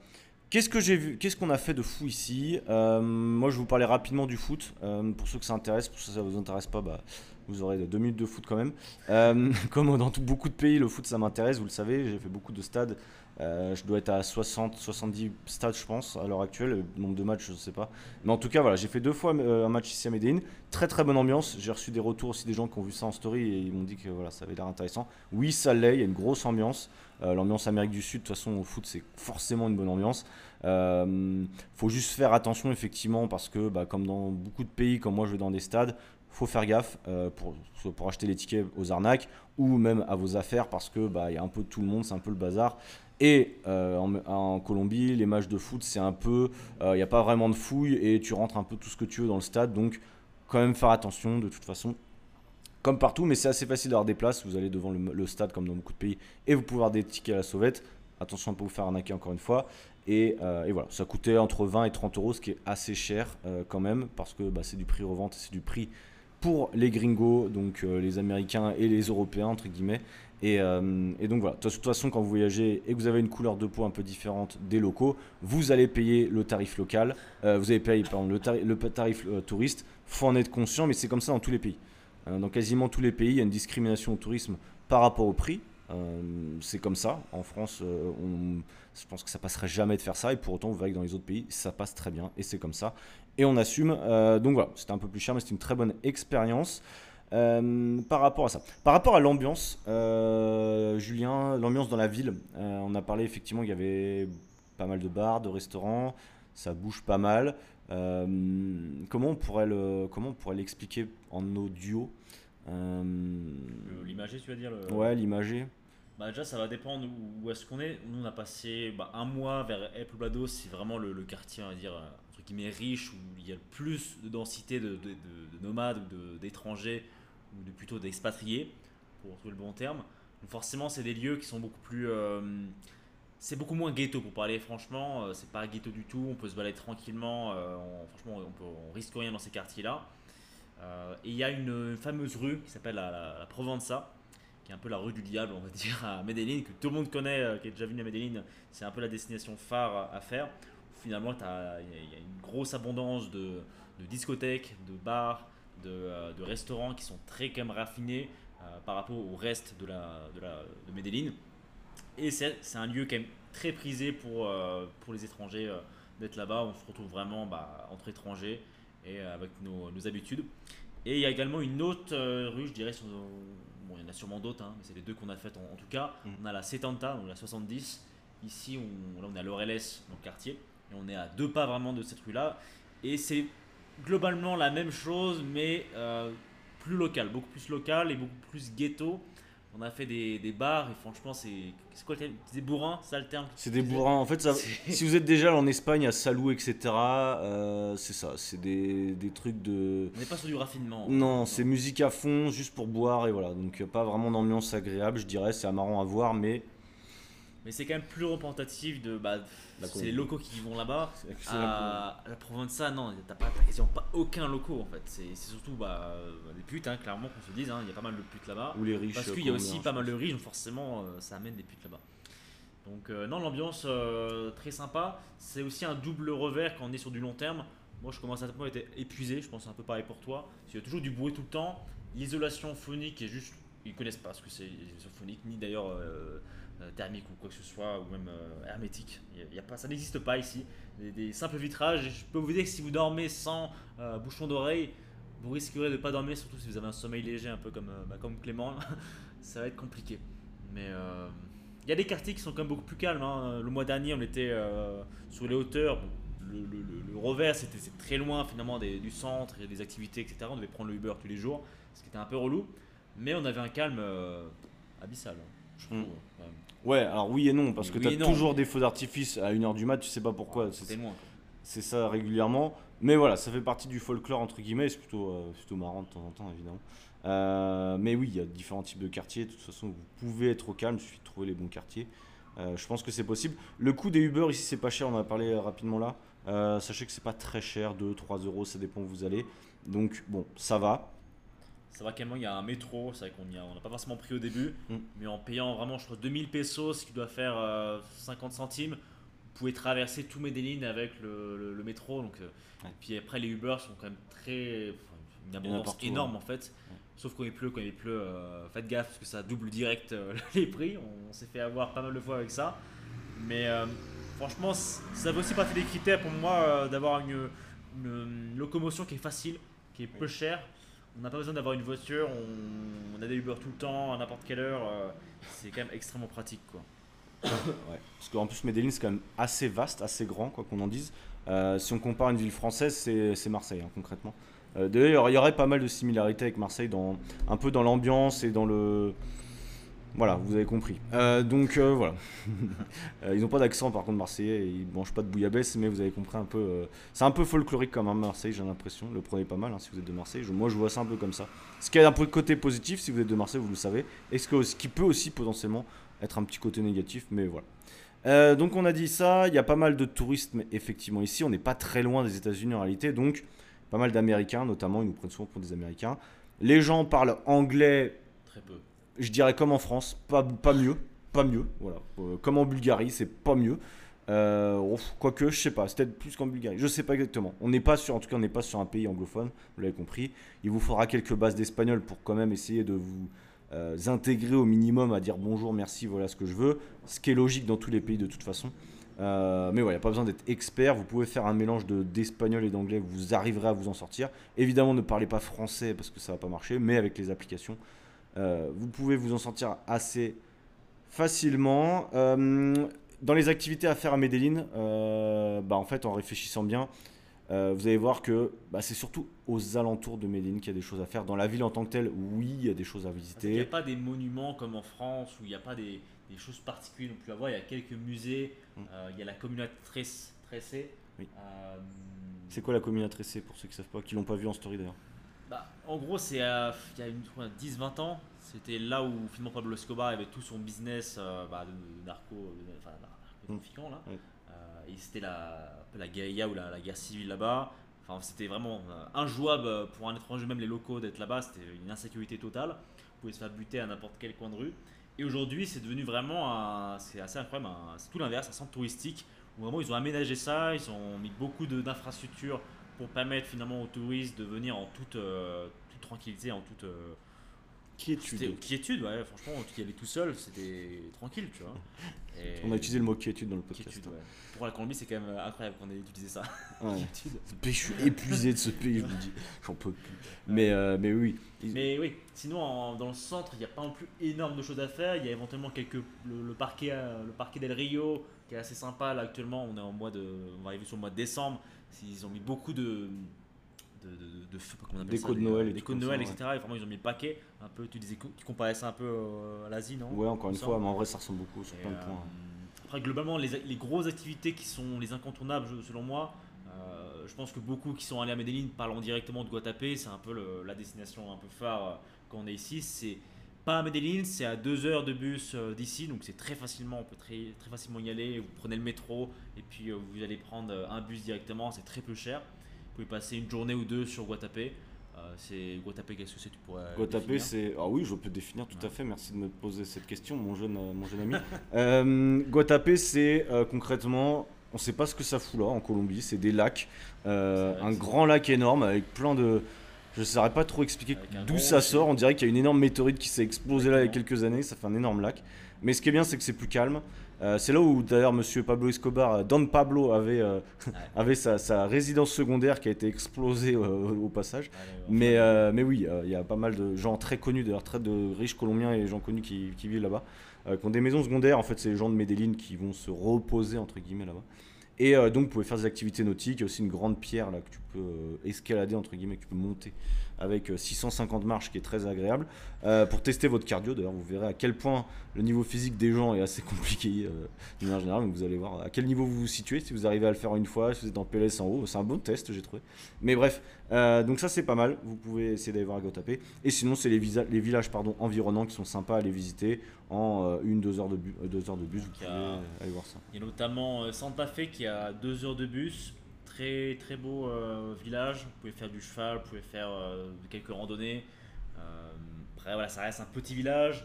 qu'est-ce que j'ai vu, qu'est-ce qu'on a fait de fou ici? Euh, Moi, je vais vous parler rapidement du foot. Euh, pour ceux que ça intéresse, pour ceux que ça vous intéresse pas, bah, vous aurez deux minutes de foot quand même. Euh, comme dans beaucoup de pays, le foot ça m'intéresse, vous le savez. J'ai fait beaucoup de stades. Je dois être à 60, 70 stades, je pense, à l'heure actuelle. Le nombre de matchs, je sais pas. Mais en tout cas, voilà, j'ai fait deux fois un match ici à Medellin. Très très bonne ambiance. J'ai reçu des retours aussi des gens qui ont vu ça en story et ils m'ont dit que voilà, ça avait l'air intéressant. Oui, ça l'est, il y a une grosse ambiance. Euh, L'ambiance Amérique du Sud, de toute façon, au foot, c'est forcément une bonne ambiance. Euh, faut juste faire attention, effectivement, parce que, bah, comme dans beaucoup de pays, comme moi je vais dans des stades, faut faire gaffe euh, pour, pour acheter les tickets aux arnaques ou même à vos affaires parce que bah, y a un peu tout le monde, c'est un peu le bazar. Et en, Colombie, les matchs de foot, c'est un peu, il n'y a pas vraiment de fouilles et tu rentres un peu tout ce que tu veux dans le stade, donc quand même faire attention de toute façon. Comme partout, mais c'est assez facile d'avoir des places. Vous allez devant le, stade comme dans beaucoup de pays et vous pouvez avoir des tickets à la sauvette. Attention à ne pas vous faire arnaquer encore une fois. Et, euh, voilà, ça coûtait entre 20 et 30 euros, ce qui est assez cher euh, quand même, parce que bah, c'est du prix revente, c'est du prix pour les gringos, donc euh, les Américains et les Européens, entre guillemets. Et, donc voilà, de toute façon, quand vous voyagez et que vous avez une couleur de peau un peu différente des locaux, vous allez payer le tarif local, vous allez payer le, tarif, le tarif touriste, faut en être conscient, mais c'est comme ça dans tous les pays. Euh, dans quasiment tous les pays, il y a une discrimination au tourisme par rapport au prix. Euh, c'est comme ça. En France, euh, je pense que ça passerait jamais de faire ça. Et pour autant, vous verrez que dans les autres pays, ça passe très bien. Et c'est comme ça. Et on assume. Donc voilà, c'était un peu plus cher, mais c'était une très bonne expérience. Par rapport à ça. Par rapport à l'ambiance, Julien, l'ambiance dans la ville, on a parlé effectivement qu'il y avait pas mal de bars, de restaurants, ça bouge pas mal. Euh, comment on pourrait le, comment on pourrait l'expliquer en audio Euh, Le- L'imagé, tu vas dire le... Ouais, l'imagé. Bah déjà ça va dépendre où, est-ce qu'on est. Nous on a passé bah, un mois vers El Poblado, c'est vraiment le, le quartier on va dire euh, entre guillemets riche où il y a le plus de densité de, de- de- de nomades d'étrangers ou de, plutôt d'expatriés pour trouver le bon terme. Donc forcément c'est des lieux qui sont beaucoup plus euh, c'est beaucoup moins ghetto pour parler franchement, euh, c'est pas ghetto du tout, on peut se balader tranquillement, euh, franchement on, peut, on risque rien dans ces quartiers là. et il y a une fameuse rue qui s'appelle la, la, la Provenza, qui est un peu la rue du diable, on va dire, à Medellin, que tout le monde connaît, euh, qui est déjà venu à Medellin. C'est un peu la destination phare à faire. Finalement, il y, a- une grosse abondance de, de discothèques, de bars, de, euh, de restaurants qui sont très quand même raffinés euh, par rapport au reste de, la, de, la, de Medellin. Et c'est un lieu quand même très prisé pour, euh, pour les étrangers euh, d'être là-bas. On se retrouve vraiment bah, entre étrangers et euh, avec nos, nos habitudes. Et il y a également une autre rue, je dirais, sur, bon, il y en a sûrement d'autres, hein, mais c'est les deux qu'on a faites en, en tout cas. Mm. On a la 70, donc la 70. Ici, on, là, on est à Laureles, dans le quartier. Et on est à deux pas vraiment de cette rue-là. Et c'est globalement la même chose, mais euh, plus local, beaucoup plus local et beaucoup plus ghetto. On a fait des, des bars et franchement, c'est c'est quoi le terme? Des bourrins, ça le terme? C'est des bourrins. En fait, ça, si vous êtes déjà en Espagne, à Salou, etc., euh, c'est ça. C'est des, des trucs de. On n'est pas sur du raffinement. Non, c'est musique à fond, juste pour boire et voilà. Donc, pas vraiment d'ambiance agréable, je dirais. C'est marrant à voir, mais. Mais c'est quand même plus représentatif de. Bah, c'est les locaux qui vont là-bas. À la Provenza, non, t'as pas, quasiment pas aucun locaux en fait. C'est surtout bah, euh, des putes, hein, clairement, qu'on se dise. hein, Il y a pas mal de putes là-bas. Ou les riches. Parce qu'il y a aussi pas mal de riches, donc forcément euh, ça amène des putes là-bas. Donc euh, non, l'ambiance euh, très sympa. C'est aussi un double revers quand on est sur du long terme. Moi je commence à être épuisé, je pense un peu pareil pour toi. Il y a toujours du bruit tout le temps. L'isolation phonique est juste... Ils connaissent pas ce que c'est l'isolation phonique, ni d'ailleurs euh, thermique ou quoi que ce soit, ou même euh, hermétique. Y a- pas, ça n'existe pas ici. Des, des simples vitrages. Je peux vous dire que si vous dormez sans euh, bouchon d'oreille, vous risquerez de ne pas dormir, surtout si vous avez un sommeil léger, un peu comme, euh, bah, comme Clément. ça va être compliqué. Mais euh, il y a des quartiers qui sont quand même beaucoup plus calmes. hein. Le mois dernier, on était euh, sur les hauteurs. Bon, le, le- le- le revers, c'était très loin finalement des- du centre et des activités, etc. On devait prendre le Uber tous les jours, ce qui était un peu relou. Mais on avait un calme euh, abyssal, hein, je trouve. Mm. Ouais, alors oui et non, parce que Oui t'as toujours des feux d'artifice à 1h du mat, tu sais pas pourquoi. C'était C'est loin. quoi. c'est ça régulièrement. Mais voilà, ça fait partie du folklore, entre guillemets. C'est plutôt, euh, plutôt marrant de temps en temps, évidemment. Euh, mais oui, il y a différents types de quartiers. De toute façon, vous pouvez être au calme, il suffit de trouver les bons quartiers. Euh, je pense que c'est possible. Le coût des Uber ici, c'est pas cher, on en a parlé rapidement là. Sachez que c'est pas très cher, 2-3 euros, ça dépend où vous allez. Donc bon, ça va. Ça va carrément, il y a un métro, c'est vrai qu'on on n'a pas forcément pris au début, Mm. mais en payant vraiment, je crois, 2000 pesos, ce qui doit faire euh, 50 centimes, vous pouvez traverser tous Medellin avec le, le- le métro. Donc, euh, Ouais. et puis après, les Uber sont quand même très. une abondance partout, énorme ouais. en fait. Sauf quand il pleut, quand il pleut, euh, faites gaffe parce que ça double direct euh, les prix. On s'est fait avoir pas mal de fois avec ça. Mais euh, franchement, ça fait aussi partie des critères pour moi euh, d'avoir une, une locomotion qui est facile, qui est peu chère. On n'a pas besoin d'avoir une voiture, on, a des Uber tout le temps, à n'importe quelle heure. euh, c'est quand même extrêmement pratique quoi. Ouais. Parce qu'en plus, Medellin, c'est quand même assez vaste, assez grand, quoi qu'on en dise. Euh, si on compare une ville française, c'est Marseille, hein, concrètement. Euh, D'ailleurs, il y aurait pas mal de similarités avec Marseille, un peu dans l'ambiance et dans le. Voilà, vous avez compris. Euh, donc euh, voilà. Euh, ils n'ont pas d'accent par contre marseillais, et ils mangent pas de bouillabaisse, mais vous avez compris un peu. c'est un peu folklorique quand même Marseille, j'ai l'impression. Le prenez pas mal hein, si vous êtes de Marseille. Moi je vois ça un peu comme ça. Ce qui a un peu côté positif si vous êtes de Marseille, vous le savez. Et ce que- ce qui peut aussi potentiellement être un petit côté négatif, mais voilà. Donc on a dit ça, il y a pas mal de touristes effectivement ici, on n'est pas très loin des États-Unis en réalité, donc pas mal d'Américains notamment, ils nous prennent souvent pour des Américains. Les gens parlent anglais, Très peu. Je dirais comme en France, pas, pas mieux, pas mieux, voilà. Euh, comme en Bulgarie, c'est pas mieux. Euh, quoique, je sais pas, c'est peut-être plus qu'en Bulgarie, je sais pas exactement. On n'est pas sur, en tout cas, on n'est pas sur un pays anglophone, vous l'avez compris. Il vous faudra quelques bases d'espagnol pour quand même essayer de vous euh, intégrer au minimum à dire bonjour, merci, voilà ce que je veux. Ce qui est logique dans tous les pays de toute façon. Euh, mais voilà, a pas besoin d'être expert. Vous pouvez faire un mélange de- d'espagnol et d'anglais, vous arriverez à vous en sortir. Évidemment, ne parlez pas français parce que ça va pas marcher, mais avec les applications, euh, vous pouvez vous en sortir assez facilement. Euh, dans les activités à faire à Medellin, euh, bah, en fait, en réfléchissant bien, vous allez voir que bah, c'est surtout aux alentours de Medellin qu'il y a des choses à faire. Dans la ville en tant que telle, oui, il y a des choses à Parce qu'il n'y a visiter. pas des monuments comme en France où il n'y a pas des, des choses particulières non plus à voir. Il y a quelques musées, Mm. il y a la communauté tress- tressée. Oui. C'est quoi la commune tressée pour ceux qui savent pas, qui l'ont pas vu en story d'ailleurs? Bah, en gros, c'est euh, il y a une- je crois, 10-20 ans, c'était là où finalement Pablo Escobar avait tout son business euh, bah, de, de narco, de, enfin, narcotrafiquant là. Ouais. Euh, et c'était la, la guérilla ou la, la guerre civile là-bas. Enfin, c'était vraiment injouable pour un étranger, même les locaux, d'être là-bas. C'était une insécurité totale. Vous pouvez se faire buter à n'importe quel coin de rue. Et aujourd'hui, c'est devenu vraiment, un- c'est assez incroyable, c'est tout l'inverse, un centre touristique où vraiment ils ont aménagé ça, ils ont mis beaucoup de- d'infrastructures pour permettre finalement aux touristes de venir en toute, euh, toute tranquillité, en toute euh, Quiétude. quiétude. Ouais, franchement, y allais tout seul, c'était tranquille, tu vois. Et- On a utilisé le mot quiétude dans le podcast. quiétude, ouais. Pour la Colombie, c'est quand même incroyable qu'on ait utilisé ça. Ouais. Je suis épuisé de ce pays, je vous dis. J'en peux plus. Mais, euh, mais oui. Mais oui, sinon en- dans le centre, il n'y a pas non plus énorme de choses à faire. Il y a éventuellement quelques le, le parquet euh, le parquet del Rio qui est assez sympa là actuellement. On est en mois de on va arriver sur le mois de décembre. Ils ont mis beaucoup de de, de, de Déco de des, Noël euh, et déco de Noël, etc. Et vraiment, ils ont mis le paquet. Un peu, tu disais, tu comparais ça un peu euh, à l'Asie, non? Ouais, encore une fois, mais en vrai, ça ressemble beaucoup sur plein de euh, points. Après, globalement, les, les grosses activités qui sont les incontournables, selon moi, euh, je pense que beaucoup qui sont allés à Medellin parlent directement de Guatapé. C'est un peu le- la destination un peu phare quand on est ici. C'est pas à Medellin, c'est à deux heures de bus euh, d'ici, donc c'est très facilement, on peut très, très facilement y aller. Vous prenez le métro et puis euh, vous allez prendre euh, un bus directement, c'est très peu cher. Vous pouvez passer une journée ou deux sur Guatapé. Euh, c'est Guatapé, qu'est-ce que c'est? Tu pourrais. Guatapé, c'est. Ah oui, je peux définir tout à fait. Merci de me poser cette question, mon jeune, mon jeune ami. euh, Guatapé, c'est euh, concrètement. On sait pas ce que ça fout là en Colombie. C'est des lacs. un grand lac énorme avec plein de. Je ne saurais pas trop expliquer d'où ça sort. On dirait qu'il y a une énorme météorite qui s'est explosée là il y a quelques années. Ça fait un énorme lac. Mais ce qui est bien, c'est que c'est plus calme. Euh, c'est là où d'ailleurs Monsieur Pablo Escobar, euh, Don Pablo, avait, euh, avait sa, sa résidence secondaire qui a été explosée euh, au passage. Mais, mais oui, il y a pas mal de gens très connus, d'ailleurs très de riches colombiens et gens connus qui, qui vivent là-bas, qui ont des maisons secondaires. En fait, c'est les gens de Medellin qui vont se reposer, entre guillemets, là-bas. Et euh, donc, vous pouvez faire des activités nautiques. Il y a aussi une grande pierre là, que tu peux euh, escalader, entre guillemets, que tu peux monter avec euh, 650 marches, qui est très agréable. Euh, pour tester votre cardio, d'ailleurs, vous verrez à quel point le niveau physique des gens est assez compliqué euh, d'une manière générale. Donc, vous allez voir à quel niveau vous vous situez, si vous arrivez à le faire une fois, si vous êtes en PLS en haut. C'est un bon test, j'ai trouvé. Mais bref, euh, donc ça c'est pas mal. Vous pouvez essayer d'aller voir à Guatapé. Et sinon, c'est les, villages pardon, environnants qui sont sympas à aller visiter en euh, une, deux heures de, bu- euh, deux heures de bus. Vous Donc, pouvez il y a- euh, aller voir ça. Il y a notamment euh, Santa Fe qui a deux heures de bus. Très très beau euh, village. Vous pouvez faire du cheval, vous pouvez faire euh, quelques randonnées. Euh, après voilà, ça reste un petit village.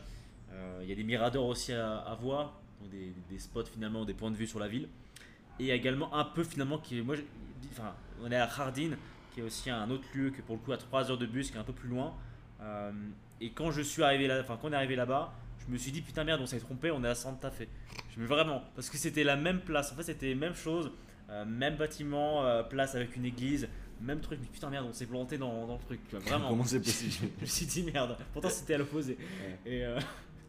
Il y a des miradors aussi à, voir, des, spots finalement, des points de vue sur la ville. Et également un peu finalement qui moi, enfin, on est à Jardin, qui est aussi un autre lieu que pour le coup à 3 heures de bus, qui est un peu plus loin. Et quand je suis arrivé là, enfin quand on est arrivé là-bas, je me suis dit putain merde, on s'est trompé, on est à Santa Fe. Je me vraiment parce que c'était la même place. En fait, c'était la même chose, euh, même bâtiment, euh, place avec une église, même truc. Mais putain merde, on s'est planté dans, dans le truc. Tu vois, vraiment. Comment c'est possible Je me suis dit merde. Pourtant c'était à l'opposé. Et euh,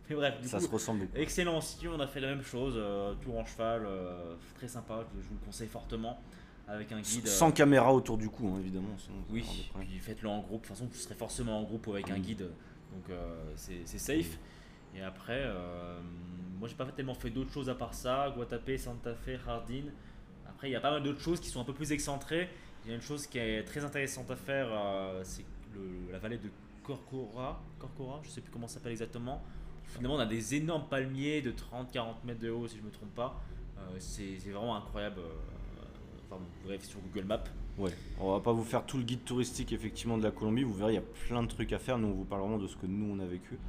mais bref, du Ça coup, se ressemble. Excellent aussi, on a fait la même chose, tour en cheval, très sympa, je vous le conseille fortement, avec un guide. euh, Sans caméra autour du cou, hein, évidemment. oui, puis faites-le en groupe, de toute façon vous serez forcément en groupe ou avec un guide, donc euh, c'est c'est safe. Et après, euh, moi j'ai pas tellement fait d'autres choses à part ça, Guatapé, Santa Fe, Hardin. Après il y a pas mal d'autres choses qui sont un peu plus excentrées. Il y a une chose qui est très intéressante à faire, euh, c'est la vallée de Corcora, Corcora, je sais plus comment ça s'appelle exactement. Finalement on a des énormes palmiers de 30-40 mètres de haut si je me trompe pas. Euh, c'est vraiment incroyable. euh, Enfin, vous verrez sur Google Maps. Ouais, on va pas vous faire tout le guide touristique effectivement de la Colombie, vous verrez il y a plein de trucs à faire, nous on vous parle vraiment de ce que nous on a vécu.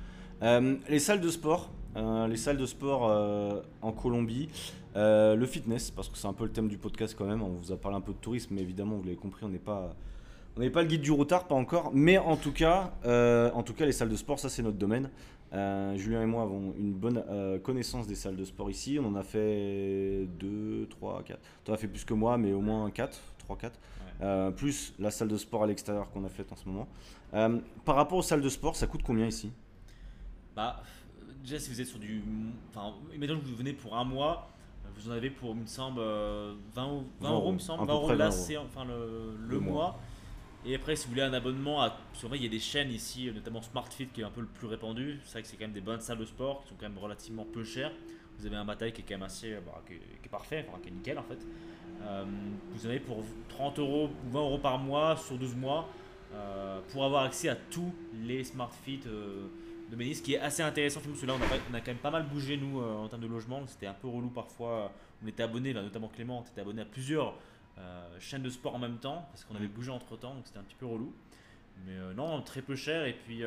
Les salles de sport, euh, les salles de sport euh, en Colombie, euh, le fitness, parce que c'est un peu le thème du podcast quand même, on vous a parlé un peu de tourisme, mais évidemment vous l'avez compris, on n'est pas... On n'est pas le guide du routard, pas encore, mais en tout cas, en tout cas les salles de sport, ça c'est notre domaine. Julien et moi avons une bonne connaissance des salles de sport ici. On en a fait 2, 3, 4. Tu as fait plus que moi, mais au moins 4, 3, 4. Euh, plus la salle de sport à l'extérieur qu'on a faite en ce moment. Euh, par rapport aux salles de sport, ça coûte combien ici? Bah, euh, déjà, si vous êtes sur du. Enfin, imaginons que vous venez pour un mois, euh, vous en avez pour, il me semble, euh, 20, ou- 20 euros, il me semble. à peu 20 euros là, 20 euros. c'est enfin le, le Le mois. mois. Et après, si vous voulez un abonnement, à, il y a des chaînes ici, euh, notamment SmartFit qui est un peu le plus répandu. C'est vrai que c'est quand même des bonnes salles de sport qui sont quand même relativement peu chères. Vous avez un bataille qui est quand même assez. euh, bah, qui, est, qui est parfait, enfin, qui est nickel en fait. Euh, vous en avez pour 30 euros ou 20 euros par mois sur 12 mois euh, pour avoir accès à tous les SmartFit euh, de Ménis, ce qui est assez intéressant parce que là on a, pas- on a quand même pas mal bougé nous euh, en termes de logement, c'était un peu relou parfois. On était abonné, bah, notamment Clément, on était abonné à plusieurs euh, chaînes de sport en même temps, parce qu'on avait bougé entre temps, donc c'était un petit peu relou. Mais euh, non, très peu cher, et puis.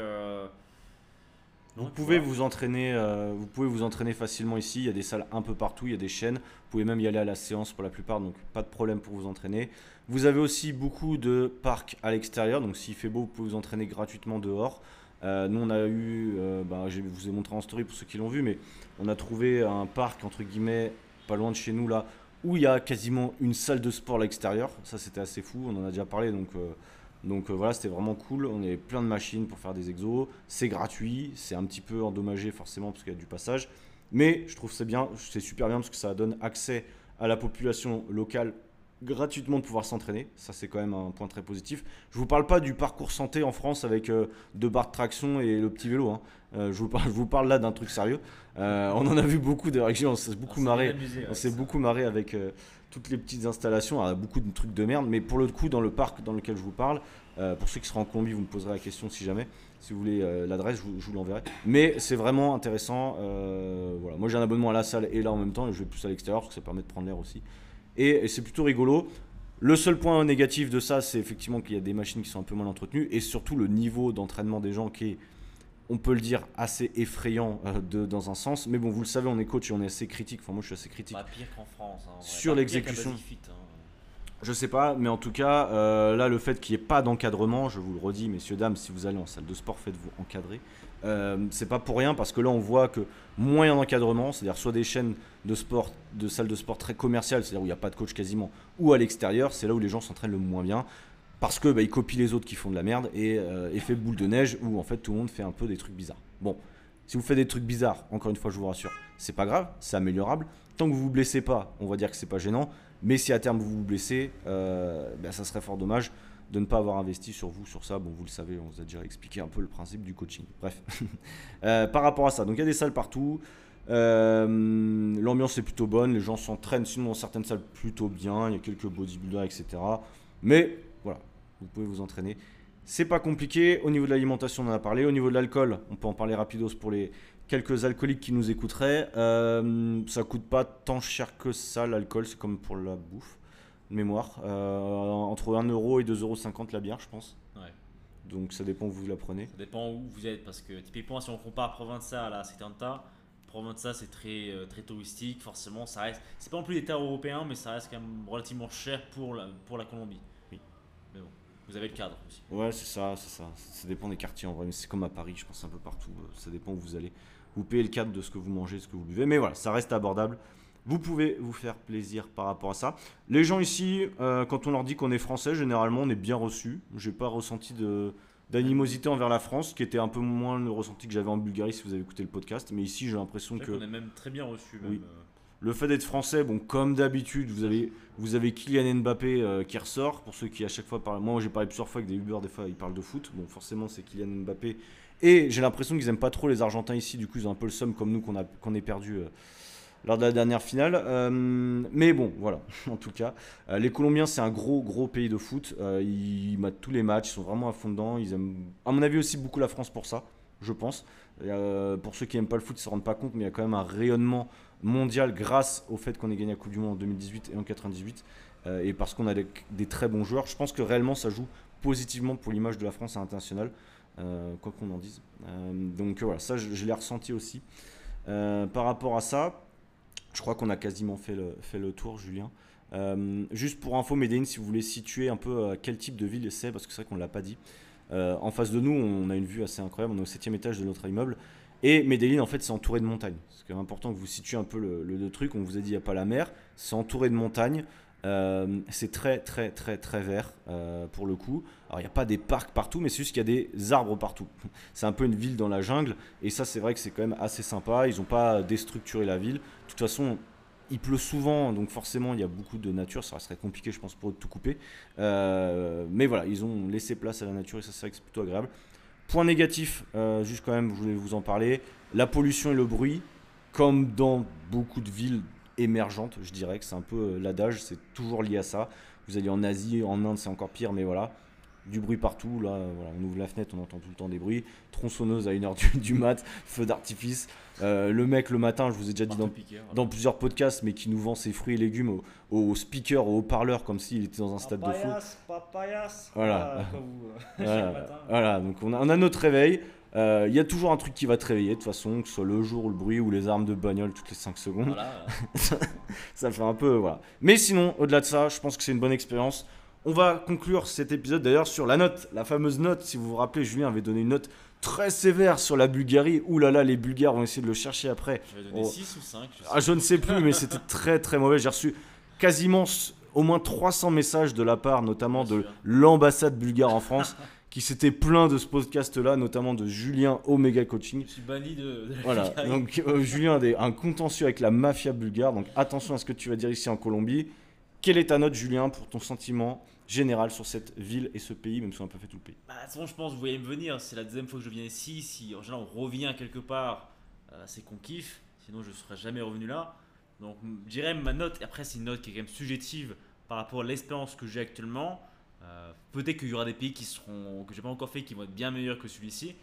Vous pouvez voilà. vous entraîner, vous pouvez vous entraîner facilement ici. Il y a des salles un peu partout, il y a des chaînes. Vous pouvez même y aller à la séance pour la plupart, donc pas de problème pour vous entraîner. Vous avez aussi beaucoup de parcs à l'extérieur, donc s'il fait beau, vous pouvez vous entraîner gratuitement dehors. Euh, nous, on a eu, euh, bah, je vous ai montré en story pour ceux qui l'ont vu, mais on a trouvé un parc entre guillemets pas loin de chez nous là, où il y a quasiment une salle de sport à l'extérieur. Ça, c'était assez fou. On en a déjà parlé, donc. euh, donc voilà, c'était vraiment cool. On avait plein de machines pour faire des exos. C'est gratuit. C'est un petit peu endommagé forcément parce qu'il y a du passage. Mais je trouve c'est bien, c'est super bien parce que ça donne accès à la population locale gratuitement de pouvoir s'entraîner. Ça, c'est quand même un point très positif. Je vous parle pas du parcours santé en France avec euh, deux barres de traction et le petit vélo. hein. Euh, je, vous parle, je vous parle là d'un truc sérieux. Euh, on en a vu beaucoup réactions, on s'est beaucoup marré. On s'est beaucoup marré avec toutes les petites installations, Alors, beaucoup de trucs de merde, mais pour le coup, dans le parc dans lequel je vous parle, pour ceux qui seront en Colombie, vous me poserez la question si jamais, si vous voulez l'adresse, je vous, l'enverrai. Mais c'est vraiment intéressant. voilà. Moi j'ai un abonnement à la salle et là en même temps, et je vais plus à l'extérieur parce que ça permet de prendre l'air aussi. Et, et c'est plutôt rigolo. Le seul point négatif de ça, c'est effectivement qu'il y a des machines qui sont un peu mal entretenues et surtout le niveau d'entraînement des gens qui est, on peut le dire, assez effrayant euh, de, dans un sens. Mais bon, vous le savez, on est coach et on est assez critique. Enfin, moi je suis assez critique. Pas pire qu'en France. hein. Sur l'exécution. Hein. Je sais pas, mais en tout cas, euh, là, le fait qu'il n'y ait pas d'encadrement, je vous le redis, messieurs, dames, si vous allez en salle de sport, faites-vous encadrer. Euh, c'est pas pour rien parce que là, on voit que moyen d'encadrement, c'est-à-dire soit des chaînes de sport, de salles de sport très commerciales, c'est-à-dire où il n'y a pas de coach quasiment, ou à l'extérieur, c'est là où les gens s'entraînent le moins bien. Parce que bah, ils copient les autres qui font de la merde et euh, effet boule de neige où en fait tout le monde fait un peu des trucs bizarres. Bon, si vous faites des trucs bizarres, encore une fois, je vous rassure, c'est pas grave, c'est améliorable. Tant que vous vous blessez pas, on va dire que c'est pas gênant. Mais si à terme vous vous blessez, euh, ben, ça serait fort dommage de ne pas avoir investi sur vous, sur ça. Bon, vous le savez, on vous a déjà expliqué un peu le principe du coaching. Bref, Euh, par rapport à ça, donc il y a des salles partout. Euh, L'ambiance est plutôt bonne, les gens s'entraînent, sinon dans certaines salles plutôt bien. Il y a quelques bodybuilders, etc. Mais voilà, vous pouvez vous entraîner. C'est pas compliqué. Au niveau de l'alimentation, on en a parlé. Au niveau de l'alcool, on peut en parler rapidos pour les quelques alcooliques qui nous écouteraient. Euh, ça coûte pas tant cher que ça, l'alcool. C'est comme pour la bouffe. De Mémoire. Euh, entre 1€ et 2,50€ la bière, je pense. Ouais. Donc ça dépend où vous la prenez. Ça dépend où vous êtes, parce que typiquement, si on compare Provenza à la Setanta, Provenza c'est très, euh, très touristique, forcément, ça reste. C'est pas non plus des terres européens, mais ça reste quand même relativement cher pour la, pour la Colombie. Oui. Mais bon, vous avez le cadre aussi. Ouais, c'est ça, c'est ça. Ça dépend des quartiers en vrai. Mais c'est comme à Paris, je pense un peu partout. Euh, Ça dépend où vous allez. Vous payez le cadre de ce que vous mangez, ce que vous buvez. Mais voilà, ça reste abordable. Vous pouvez vous faire plaisir par rapport à ça. Les gens ici, euh, quand on leur dit qu'on est français, généralement on est bien reçu. J'ai pas ressenti de d'animosité envers la France, qui était un peu moins le ressenti que j'avais en Bulgarie si vous avez écouté le podcast. Mais ici, j'ai l'impression que qu'on est même très bien reçu. Oui. Même, euh, le fait d'être français, bon, comme d'habitude, vous avez, vous avez Kylian Mbappé euh, qui ressort. Pour ceux qui à chaque fois parlent, moi j'ai parlé plusieurs fois avec des Uber, des fois ils parlent de foot. Bon, forcément c'est Kylian Mbappé. Et j'ai l'impression qu'ils aiment pas trop les Argentins ici. Du coup, ils ont un peu le somme comme nous qu'on a qu'on ait perdu euh, lors de la dernière finale. Euh, mais bon, voilà. en tout cas, Euh, les Colombiens c'est un gros gros pays de foot. Euh, ils matent tous les matchs, ils sont vraiment à fond dedans. Ils aiment, à mon avis aussi beaucoup la France pour ça, je pense. Pour ceux qui aiment pas le foot, ils se rendent pas compte, mais il y a quand même un rayonnement mondial grâce au fait qu'on ait gagné la Coupe du Monde en 2018 et en 98 euh, et parce qu'on a des, très bons joueurs. Je pense que réellement ça joue positivement pour l'image de la France à l'international, quoi qu'on en dise. Donc voilà, ça je, je l'ai ressenti aussi. Par rapport à ça, je crois qu'on a quasiment fait le, fait le tour, Julien. Euh, juste pour info, Medellin, si vous voulez situer un peu euh, quel type de ville c'est, parce que c'est vrai qu'on ne l'a pas dit. Euh, en face de nous, on a une vue assez incroyable. On est au septième étage de notre immeuble. Et Medellin, en fait, c'est entouré de montagnes. C'est important que vous situez un peu le, le- le truc. On vous a dit, il n'y a pas la mer. C'est entouré de montagnes. Euh, c'est très, très, très, très vert euh, pour le coup. Alors, il n'y a pas des parcs partout, mais c'est juste qu'il y a des arbres partout. C'est un peu une ville dans la jungle. Et ça, c'est vrai que c'est quand même assez sympa. Ils n'ont pas déstructuré la ville. De toute façon, il pleut souvent, donc forcément, il y a beaucoup de nature. Ça serait compliqué, je pense, pour eux de tout couper. Euh, mais voilà, ils ont laissé place à la nature et ça, c'est vrai que c'est plutôt agréable. Point négatif, juste quand même, je voulais vous en parler la pollution et le bruit, comme dans beaucoup de villes émergentes, je dirais que c'est un peu euh, l'adage, c'est toujours lié à ça. Vous allez en Asie, en Inde, c'est encore pire, mais voilà. Du bruit partout, là, voilà, on ouvre la fenêtre, on entend tout le temps des bruits. Tronçonneuse à 1h du, du mat, feu d'artifice. Euh, le mec, le matin, je vous ai déjà dit dans, Marteau-piqueur, voilà. dans plusieurs podcasts, mais qui nous vend ses fruits et légumes au, au speaker, au haut-parleur, comme s'il était dans un stade de foot. Papayas, papayas. Voilà. vous, euh, Voilà, voilà, donc on a, on a notre réveil. Euh, Il y a toujours un truc qui va te réveiller, de toute façon, que ce soit le jour, le bruit ou les armes de bagnole toutes les 5 secondes. Voilà. ça fait un peu. Voilà. Mais sinon, au-delà de ça, je pense que c'est une bonne expérience. On va conclure cet épisode d'ailleurs sur la note, la fameuse note. Si vous vous rappelez, Julien avait donné une note très sévère sur la Bulgarie. Ouh là là, les Bulgares vont essayer de le chercher après. J'avais donné Oh. 6 ou 5. Je Ah, je ne sais plus, mais c'était très très mauvais. J'ai reçu quasiment au moins 300 messages de la part, notamment Bien de l'ambassade bulgare en France, qui s'était plaint de ce podcast-là, notamment de Julien Omega Coaching. Je suis banni de. Voilà, donc euh, Julien a des- un contentieux avec la mafia bulgare, donc attention à ce que tu vas dire ici en Colombie. Quelle est ta note, Julien, pour ton sentiment général sur cette ville et ce pays, même si on n'a pas fait tout le pays? Bah, de toute façon, je pense que vous voyez me venir. C'est la deuxième fois que je viens ici. Si en général on revient quelque part, euh, c'est qu'on kiffe. Sinon, je ne serais jamais revenu là. Donc, je dirais ma note. Après, c'est une note qui est quand même subjective par rapport à l'expérience que j'ai actuellement. Euh, Peut-être qu'il y aura des pays qui seront que j'ai pas encore fait qui vont être bien meilleurs que celui-ci.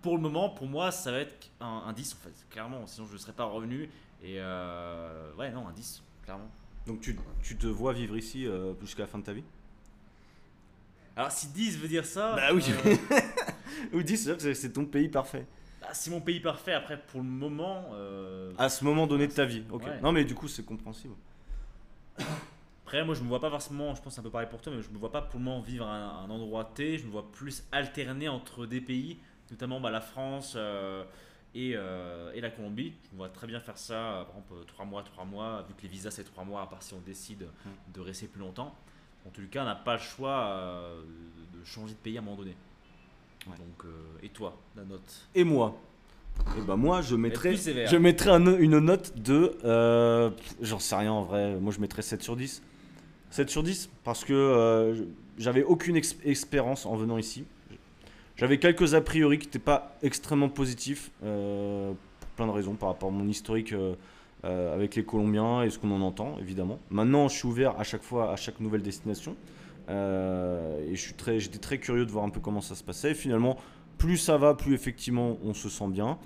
Pour le moment, pour moi, ça va être un, un 10 en fait, clairement. Sinon, je ne serais pas revenu. Et euh, ouais, non, un 10, clairement. Donc tu, tu te vois vivre ici euh, jusqu'à la fin de ta vie? Alors, si 10 veut dire ça. Bah oui. euh, Ou 10, c'est-à-dire que c'est ton pays parfait. bah, c'est mon pays parfait. Après, pour le moment. euh, À ce moment donné de ta vie, ok. Ouais. Non mais du coup c'est compréhensible. Après, moi, je me vois pas forcément, je pense un peu pareil pour toi, mais je me vois pas pour le moment vivre à un, un endroit T. Je me vois plus alterner entre des pays, notamment bah, la France euh, et, euh, et la Colombie. Je me vois très bien faire ça, euh, par exemple, 3 mois, 3 mois, vu que les visas c'est 3 mois, à part si on décide de rester plus longtemps. En tout cas, on n'a pas le choix euh, de changer de pays à un moment donné. Ouais. Donc, et toi, la note Et moi? Et bah moi je mettrais, je mettrais un- une note de, euh, j'en sais rien en vrai, moi je mettrais 7 sur 10. 7 sur 10 parce que euh, j'avais aucune ex- expérience en venant ici. J'avais quelques a priori qui n'étaient pas extrêmement positifs euh, pour plein de raisons par rapport à mon historique euh, avec les Colombiens et ce qu'on en entend évidemment. Maintenant je suis ouvert à chaque fois à chaque nouvelle destination et j'étais très curieux de voir un peu comment ça se passait. Et finalement plus ça va, plus effectivement on se sent bien.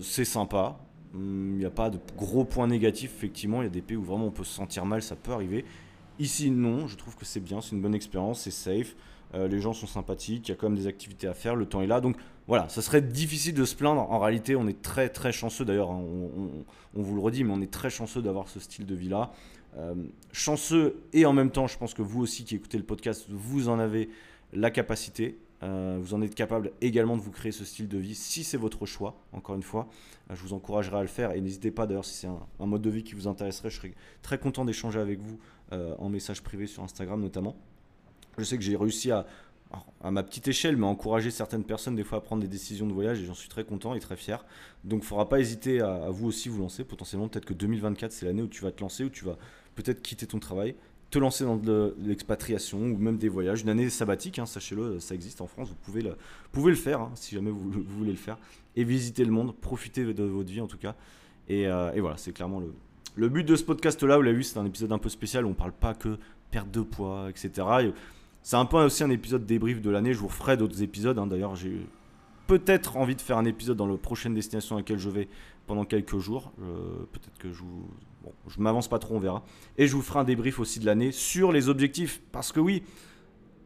C'est sympa. Il n'y a pas de gros points négatifs, effectivement. Il y a des pays où vraiment on peut se sentir mal, ça peut arriver. Ici, non, je trouve que c'est bien, c'est une bonne expérience, c'est safe. Euh, les gens sont sympathiques, il y a quand même des activités à faire, le temps est là. Donc voilà, ça serait difficile de se plaindre. En réalité, on est très très chanceux d'ailleurs, hein, on, vous le redit, mais on est très chanceux d'avoir ce style de vie là. Euh, chanceux et en même temps, je pense que vous aussi qui écoutez le podcast, vous en avez la capacité. Euh, vous en êtes capable également de vous créer ce style de vie si c'est votre choix, encore une fois. Euh, je vous encouragerai à le faire et n'hésitez pas d'ailleurs si c'est un, mode de vie qui vous intéresserait, je serais très content d'échanger avec vous euh, en message privé sur Instagram notamment. Je sais que j'ai réussi à, à ma petite échelle, mais à encourager certaines personnes des fois à prendre des décisions de voyage et j'en suis très content et très fier. Donc il ne faudra pas hésiter à, à vous aussi vous lancer. Potentiellement, peut-être que 2024 c'est l'année où tu vas te lancer, où tu vas peut-être quitter ton travail, te lancer dans de l'expatriation ou même des voyages. Une année sabbatique, hein, sachez-le, ça existe en France, vous pouvez le, faire hein, si jamais vous, voulez le faire. Et visiter le monde, profiter de votre vie en tout cas. Et, euh, voilà, c'est clairement le, but de ce podcast-là. Vous l'avez vu, c'est un épisode un peu spécial où on parle pas que perte de poids, etc. Et c'est un peu aussi un épisode débrief de l'année. Je vous referai d'autres épisodes. hein. D'ailleurs, j'ai peut-être envie de faire un épisode dans la prochaine destination à laquelle je vais pendant quelques jours. Euh, peut-être que je vous. Bon, je m'avance pas trop, on verra. Et je vous ferai un débrief aussi de l'année sur les objectifs. Parce que oui,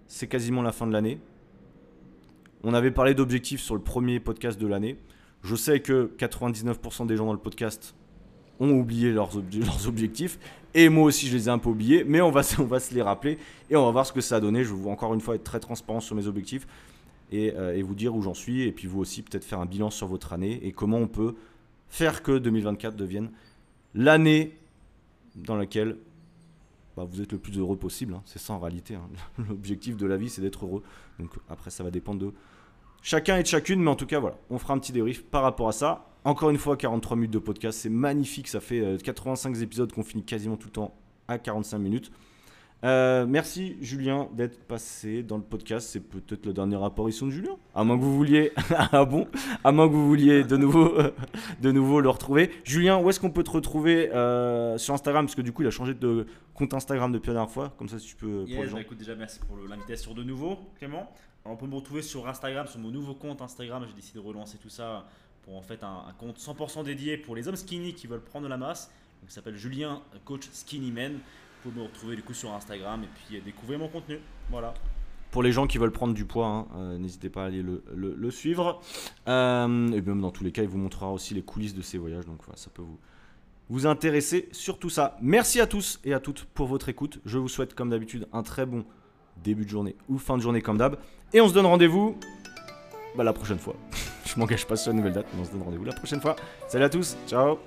c'est quasiment la fin de l'année. On avait parlé d'objectifs sur le premier podcast de l'année. Je sais que 99% des gens dans le podcast ont oublié leurs, ob- leurs objectifs. Et moi aussi, je les ai un peu oubliés. Mais on va, se- les rappeler. Et on va voir ce que ça a donné. Je vais encore une fois être très transparent sur mes objectifs. Euh, et vous dire où j'en suis. Et puis vous aussi, peut-être faire un bilan sur votre année. Et comment on peut faire que 2024 devienne l'année dans laquelle bah, vous êtes le plus heureux possible. hein. C'est ça en réalité. hein. L'objectif de la vie, c'est d'être heureux. Donc après, ça va dépendre de chacun et de chacune. Mais en tout cas, voilà, on fera un petit débrief par rapport à ça. Encore une fois, 43 minutes de podcast, c'est magnifique. Ça fait euh, 85 épisodes qu'on finit quasiment tout le temps à 45 minutes. Euh, merci Julien d'être passé dans le podcast. C'est peut-être la dernière apparition de Julien. À moins que vous vouliez, ah bon, à moins que vous vouliez de nouveau, de nouveau le retrouver. Julien, où est-ce qu'on peut te retrouver euh, sur Instagram? Parce que du coup, il a changé de compte Instagram depuis la dernière fois. Comme ça, si tu peux pour les gens. bah écoute, déjà merci pour l'invitation de nouveau, Clément. Alors, on peut me retrouver sur Instagram, sur mon nouveau compte Instagram. J'ai décidé de relancer tout ça pour en fait un, un compte 100% dédié pour les hommes skinny qui veulent prendre de la masse. Donc, il s'appelle Julien Coach Skinny Man. Vous pouvez me retrouver du coup sur Instagram et puis découvrir mon contenu. Voilà. Pour les gens qui veulent prendre du poids, hein, euh, n'hésitez pas à aller le, suivre. Euh, et même dans tous les cas, il vous montrera aussi les coulisses de ses voyages. Donc voilà, ça peut vous, vous intéresser sur tout ça. Merci à tous et à toutes pour votre écoute. Je vous souhaite comme d'habitude un très bon début de journée ou fin de journée comme d'hab. Et on se donne rendez-vous bah, la prochaine fois. Je m'engage pas sur la nouvelle date, mais on se donne rendez-vous la prochaine fois. Salut à tous, ciao